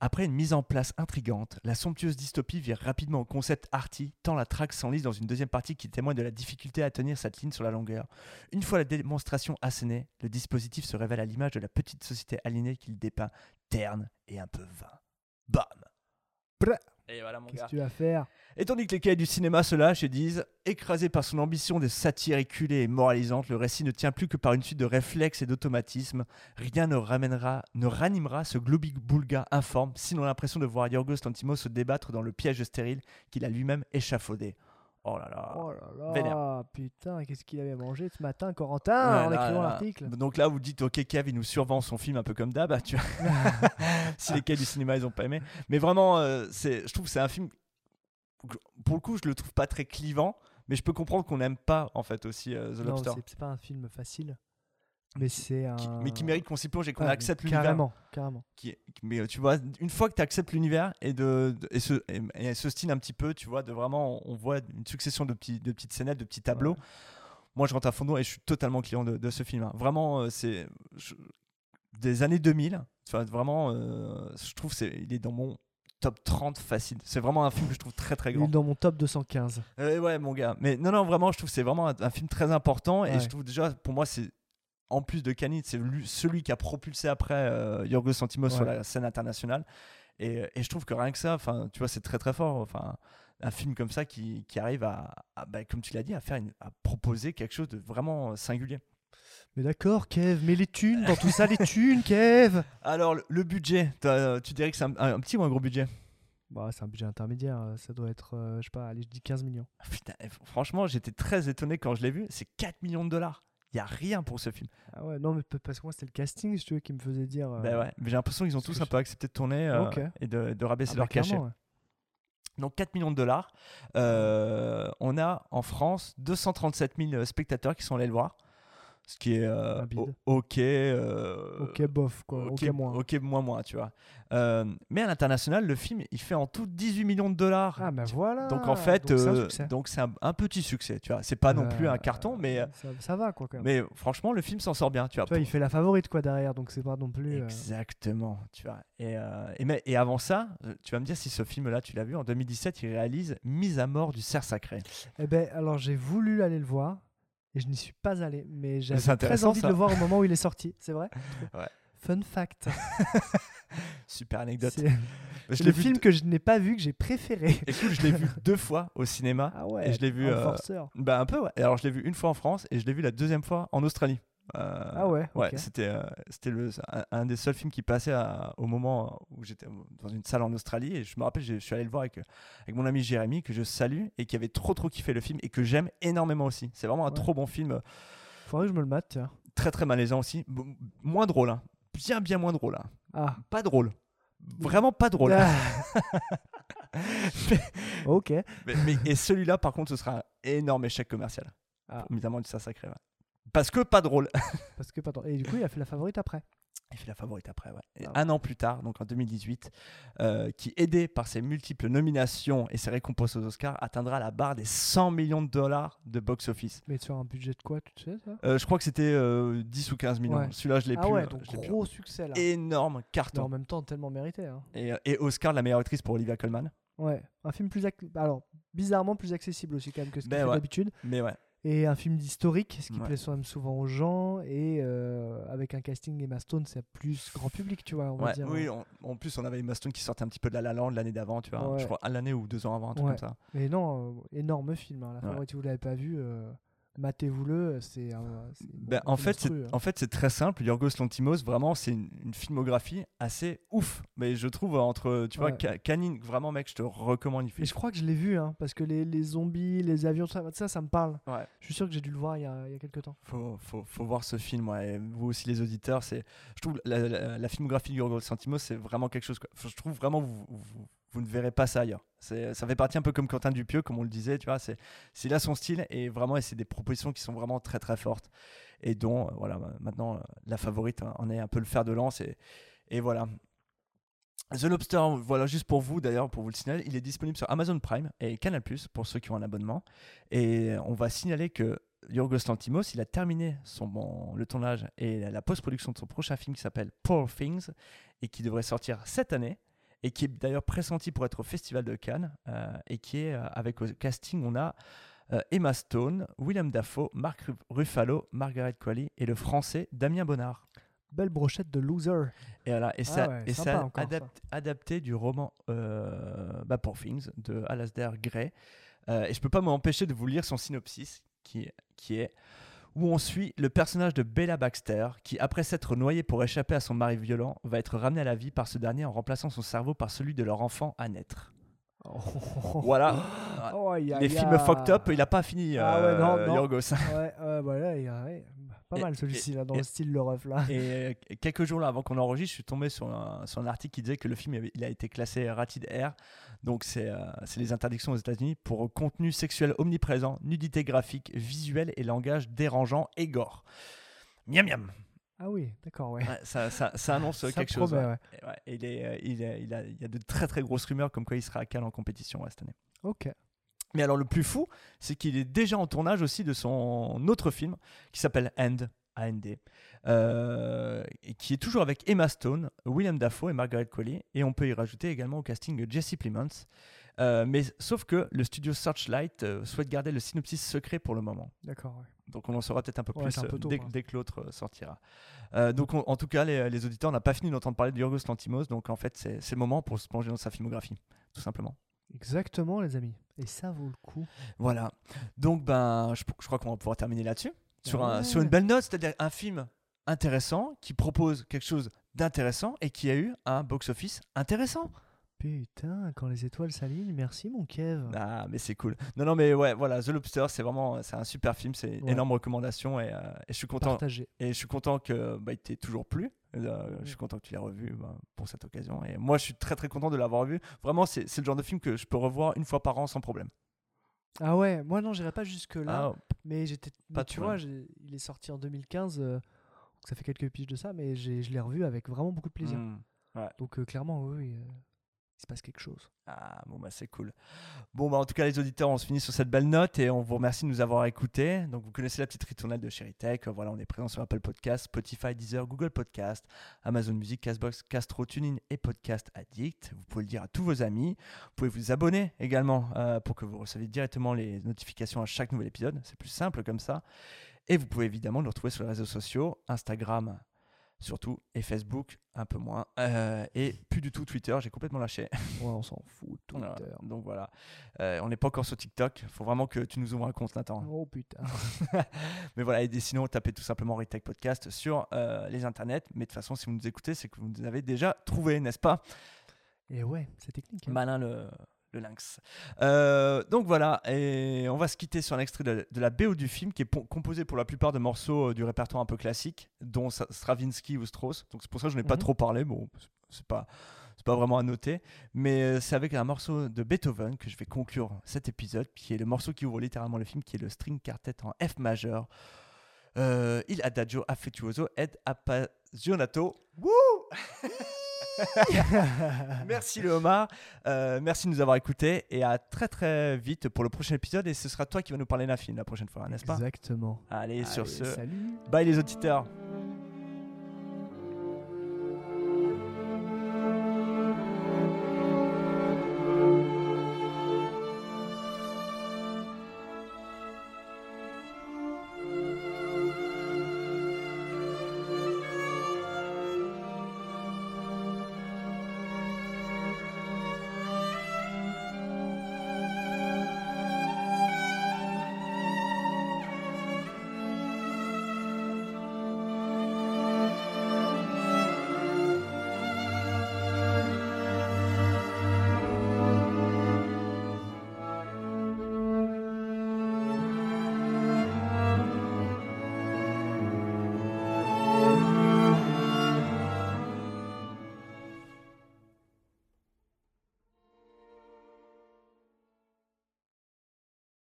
Après une mise en place intrigante, la somptueuse dystopie vire rapidement au concept arty, tant la traque s'enlise dans une deuxième partie qui témoigne de la difficulté à tenir cette ligne sur la longueur. Une fois la démonstration assénée, le dispositif se révèle à l'image de la petite société aliénée qu'il dépeint, terne et un peu vain. Bam Et voilà, mon Qu'est-ce gars. que tu vas faire? Et tandis que les cahiers du cinéma se lâchent et disent Écrasé par son ambition de satire éculée et moralisante, le récit ne tient plus que par une suite de réflexes et d'automatismes. Rien ne ramènera, ne ranimera ce globi-boulga informe, sinon l'impression de voir Yorgos Lanthimos se débattre dans le piège stérile qu'il a lui-même échafaudé. Oh là là. Oh là là, Vénère. putain, qu'est-ce qu'il avait mangé ce matin, Corentin, en Ouais, là, écrivant l'article? Donc là, vous dites, ok, Kev, il nous survend son film un peu comme d'hab. Tu vois. si les cahiers du cinéma, ils ont pas aimé. Mais vraiment, euh, c'est, je trouve que c'est un film. Pour le coup, je le trouve pas très clivant, mais je peux comprendre qu'on n'aime pas, en fait, aussi euh, The Non, Lobster. c'est- c'est pas un film facile, mais c'est un. Qui- mais qui mérite qu'on s'y plonge et qu'on Ah, accepte l'univers. Carrément, carrément. Qui, mais tu vois, une fois que tu acceptes l'univers et, de, de- et, ce, et, et ce style un petit peu, tu vois, de vraiment, on voit une succession de, petits, de petites scénettes, de petits tableaux. Moi, je rentre à fond et je suis totalement client de, de ce film. hein. Vraiment, euh, c'est je- des années 2000. Tu vois, vraiment, euh, je trouve c'est il est dans mon top 30 facile. C'est vraiment un film que je trouve très très Il grand. est dans mon top 215. Euh, ouais, mon gars. Mais non, non, vraiment, je trouve que c'est vraiment un, un film très important. Et je trouve déjà, pour moi, c'est. En plus de Canid, c'est lui- celui qui a propulsé après euh, Yorgos Lanthimos sur la scène internationale. Et, et je trouve que rien que ça, enfin, tu vois, c'est très très fort. Enfin, un film comme ça qui, qui arrive à, à, bah, comme tu l'as dit, à faire, une- à proposer quelque chose de vraiment singulier. Mais d'accord, Kev, mais les thunes, dans tout ça, les thunes, Kev Alors, le, budget, tu dirais que c'est un, un petit ou un gros budget? Bah, C'est un budget intermédiaire, euh, ça doit être, euh, je sais pas, allez, je dis 15 millions. Putain, eh, franchement, j'étais très étonné quand je l'ai vu. C'est 4 millions de dollars. Il y a rien pour ce film. Ah ouais, non, mais parce que moi, c'était le casting, si tu veux, qui me faisait dire. euh, Ben ouais, j'ai l'impression qu'ils ont tous un peu accepté de tourner euh, et de, de rabaisser ah bah, leur cachet. clairement, ouais. Donc 4 millions de dollars. Euh, on a en France 237 000 spectateurs qui sont allés le voir. Ce qui est euh, ok. euh, Ok, bof, quoi. Ok, moins. Ok, moins, moins, tu vois. Euh, mais à l'international, le film, il fait en tout 18 millions de dollars. Ah, bah voilà Donc en fait, donc c'est un petit succès, tu vois. C'est pas non plus un carton, mais, Ça, ça va, quoi, quand même. mais franchement, le film s'en sort bien, tu vois. Tu vois, il fait la favorite, quoi, derrière, donc c'est pas non plus. Exactement, tu vois. Et, et, mais- et avant ça, tu vas me dire si ce film-là, tu l'as vu, en 2017, il réalise Mise à mort du cerf sacré. Eh ben, alors j'ai voulu aller le voir et je n'y suis pas allé, mais j'avais très envie ça. de le voir au moment où il est sorti, c'est vrai Ouais. Fun fact. Super anecdote. C'est Je le vu film que je n'ai pas vu, que j'ai préféré. Écoute, je l'ai vu deux fois au cinéma. Ah ouais, et je l'ai vu. un euh, forceur. bah, un peu, ouais. Alors, je l'ai vu une fois en France et je l'ai vu la deuxième fois en Australie. Euh, Ah ouais, Ouais, c'était euh, c'était le un, un des seuls films qui passait à- au moment où j'étais dans une salle en Australie et je me rappelle, je suis allé le voir avec, avec mon ami Jérémy que je salue et qui avait trop trop kiffé le film et que j'aime énormément aussi. C'est vraiment un Ouais. trop bon film, Faudrait que je me le mate, tiens. très très malaisant aussi, moins drôle, hein. bien bien moins drôle, hein. Ah. pas drôle, vraiment pas drôle. Ah. ok. Mais, mais- et celui-là, par contre, ce sera un énorme échec commercial. Ah. Évidemment, du ça sacré. ouais. Parce que pas drôle. Parce que pardon. Et du coup, il a fait la favorite après. Il fait la favorite après, ouais. Et Ah ouais. un an plus tard, donc en 2018, euh, qui, aidé par ses multiples nominations et ses récompenses aux Oscars, atteindra la barre des 100 millions de dollars de box-office. Mais sur un budget de quoi, tu sais ça? Euh, je crois que c'était euh, 10 ou 15 millions. Ouais. Celui-là, je l'ai Ah plus. ouais, euh, donc plus. gros succès là. Énorme Mais carton. en même temps, tellement mérité. Hein. Et, euh, et Oscar la meilleure actrice pour Olivia Colman. Ouais, un film plus alors bizarrement plus accessible aussi quand même que ce qu'il Ben fait ouais. d'habitude. Mais ouais. Et un film d'historique, ce qui Ouais. plaît souvent aux gens, et euh, avec un casting Emma Stone, c'est plus grand public, tu vois, on va dire. oui, en, en plus, on avait Emma Stone qui sortait un petit peu de La La Land l'année d'avant, tu vois. Ouais. Je crois à l'année ou deux ans avant, un truc comme ça. Mais non, euh, énorme film. hein. La favorite, si vous l'avez pas vu, euh, matez-vous-le. C'est un- c'est Ben, en, fait, hein. en fait, c'est très simple. Yorgos Lantimos, vraiment, c'est une, une filmographie assez ouf. Mais je trouve, entre, tu vois, Ouais. Ca- Canine, vraiment, mec, je te recommande. Et je crois que je l'ai vu, hein, parce que les, les zombies, les avions, ça, ça, ça me parle. Ouais. Je suis sûr que j'ai dû le voir il y a, il y a quelques temps. Faut, faut, faut voir ce film, ouais. Et vous aussi, les auditeurs. C'est, je trouve la, la- la filmographie de Yorgos Lantimos, c'est vraiment quelque chose. Je trouve vraiment, vous, vous, vous ne verrez pas ça ailleurs. Ça fait partie un peu comme Quentin Dupieux, comme on le disait, tu vois. C'est, là son style et vraiment, et c'est des propositions qui sont vraiment très très fortes et dont, euh, voilà, maintenant, euh, la favorite en est un peu le fer de lance et, voilà. The Lobster, voilà, juste pour vous d'ailleurs, pour vous le signaler, il est disponible sur Amazon Prime et Canal pour ceux qui ont un abonnement. Et on va signaler que Yorgos Lantimos, il a terminé son, le tournage et la post-production de son prochain film qui s'appelle Poor Things et qui devrait sortir cette année et qui est d'ailleurs pressenti pour être au Festival de Cannes euh, et qui est euh, avec au casting, on a euh, Emma Stone, Willem Dafoe, Mark Ru- Ruffalo, Margaret Qualley et le français Damien Bonnard. belle brochette de loser. Et voilà, et Ah ça, ouais, et ça encore, ça. adapte- adapté du roman bah, Poor Things de Alasdair Gray. Et je peux pas m'empêcher de vous lire son synopsis, qui, qui est où on suit le personnage de Bella Baxter, qui après s'être noyée pour échapper à son mari violent, va être ramené à la vie par ce dernier en remplaçant son cerveau par celui de leur enfant à naître. Voilà. Oh, Les films fucked up, il a pas fini, Ah ouais, non, non. Yorgos. Ouais, ouais, voilà, il y a- ouais, pas Et- mal celui-ci là, dans et- le style le ref là. Et euh, quelques jours là, avant qu'on enregistre, je suis tombé sur un, sur un article qui disait que le film avait- il a été classé rated R. Donc, c'est euh, c'est les interdictions aux États-Unis pour contenu sexuel omniprésent, nudité graphique, visuel et langage dérangeant et gore. Miam miam. Ah oui, d'accord, ouais. Ouais, ça, ça- ça annonce Ça quelque chose. promet, ouais. ouais. Et ouais, il, est, euh, il, est- il a, il y a de très très grosses rumeurs comme quoi il sera à Cannes en compétition cette année. Ok. Mais alors le plus fou, c'est qu'il est déjà en tournage aussi de son autre film qui s'appelle End, AND, euh, et qui est toujours avec Emma Stone, William Dafoe et Margaret Qualley. Et on peut y rajouter également au casting Jesse Plemons. Euh, mais sauf que le studio Searchlight euh, souhaite garder le synopsis secret pour le moment. D'accord, ouais. Donc on en saura peut-être un peu Ouais, plus c'est un peu tôt, dès, que l'autre sortira. Donc on- en tout cas, les, les auditeurs n'ont pas fini d'entendre parler de Yorgos Lantimos. Donc en fait, c'est c'est le moment pour se plonger dans sa filmographie, tout simplement. Exactement, les amis. Et ça vaut le coup. Voilà. Donc, ben, je, je crois qu'on va pouvoir terminer là-dessus. Sur, un- Ouais. sur une belle note, c'est-à-dire un film intéressant qui propose quelque chose d'intéressant et qui a eu un box-office intéressant. Putain, quand les étoiles s'alignent, merci mon Kev. Ah, mais c'est cool. Non, non, mais ouais, voilà, The Lobster, c'est vraiment c'est un super film, c'est une Ouais. énorme recommandation et, euh, et je suis content. Partagé. Et je suis content que bah, il t'ait toujours plu. Euh, Je suis content que tu l'aies revu bah, pour cette occasion. Et moi, je suis très très content de l'avoir revu. Vraiment, c'est le genre de film que je peux revoir une fois par an sans problème. Ah ouais, moi non, j'irai pas jusque là. Ah, mais j'étais. tu vois, il est sorti en 2015. euh, donc ça fait quelques piges de ça, mais j'ai- je l'ai revu avec vraiment beaucoup de plaisir. Mm, ouais. Donc euh, clairement, oui, euh, se passe quelque chose. Ah, bon, bah, c'est cool. Bon, bah, en tout cas, les auditeurs, on se finit sur cette belle note et on vous remercie de nous avoir écoutés. Donc, vous connaissez la petite ritournelle de Chéri Tech. Euh, Voilà, on est présent sur Apple Podcast, Spotify, Deezer, Google Podcast, Amazon Music, Castbox, Castro, TuneIn et Podcast Addict. Vous pouvez le dire à tous vos amis. Vous pouvez vous abonner également euh, pour que vous receviez directement les notifications à chaque nouvel épisode. C'est plus simple comme ça. Et vous pouvez évidemment nous retrouver sur les réseaux sociaux, Instagram surtout, et Facebook un peu moins. Euh, et plus du tout Twitter, j'ai complètement lâché. Ouais, on s'en fout, Twitter. Voilà, donc voilà. Euh, on n'est pas encore sur TikTok. Il faut vraiment que tu nous ouvres un compte, Nathan. Oh putain. Mais voilà, et sinon, tapez tout simplement Retech Podcast sur euh, les internets. Mais de toute façon, si vous nous écoutez, c'est que vous nous avez déjà trouvé, n'est-ce pas? Et ouais, c'est technique. hein. Malin le, le lynx. Euh, donc voilà, et on va se quitter sur un extrait de, de la BO du film qui est po- composé pour la plupart de morceaux euh, du répertoire un peu classique, dont Stravinsky ou Strauss. Donc c'est pour ça que je n'ai pas Mhm. trop parlé. Bon, c'est pas. C'est pas vraiment à noter, mais euh, c'est avec un morceau de Beethoven que je vais conclure cet épisode, qui est le morceau qui ouvre littéralement le film, qui est le string quartet en F majeur. Euh, Il adagio affettuoso ed appassionato. Wouh merci le homard, Euh, merci de nous avoir écoutés et à très très vite pour le prochain épisode et ce sera toi qui vas nous parler d'un film la prochaine fois, n'est-ce pas? Exactement. Allez, sur ce, salut. bye les auditeurs.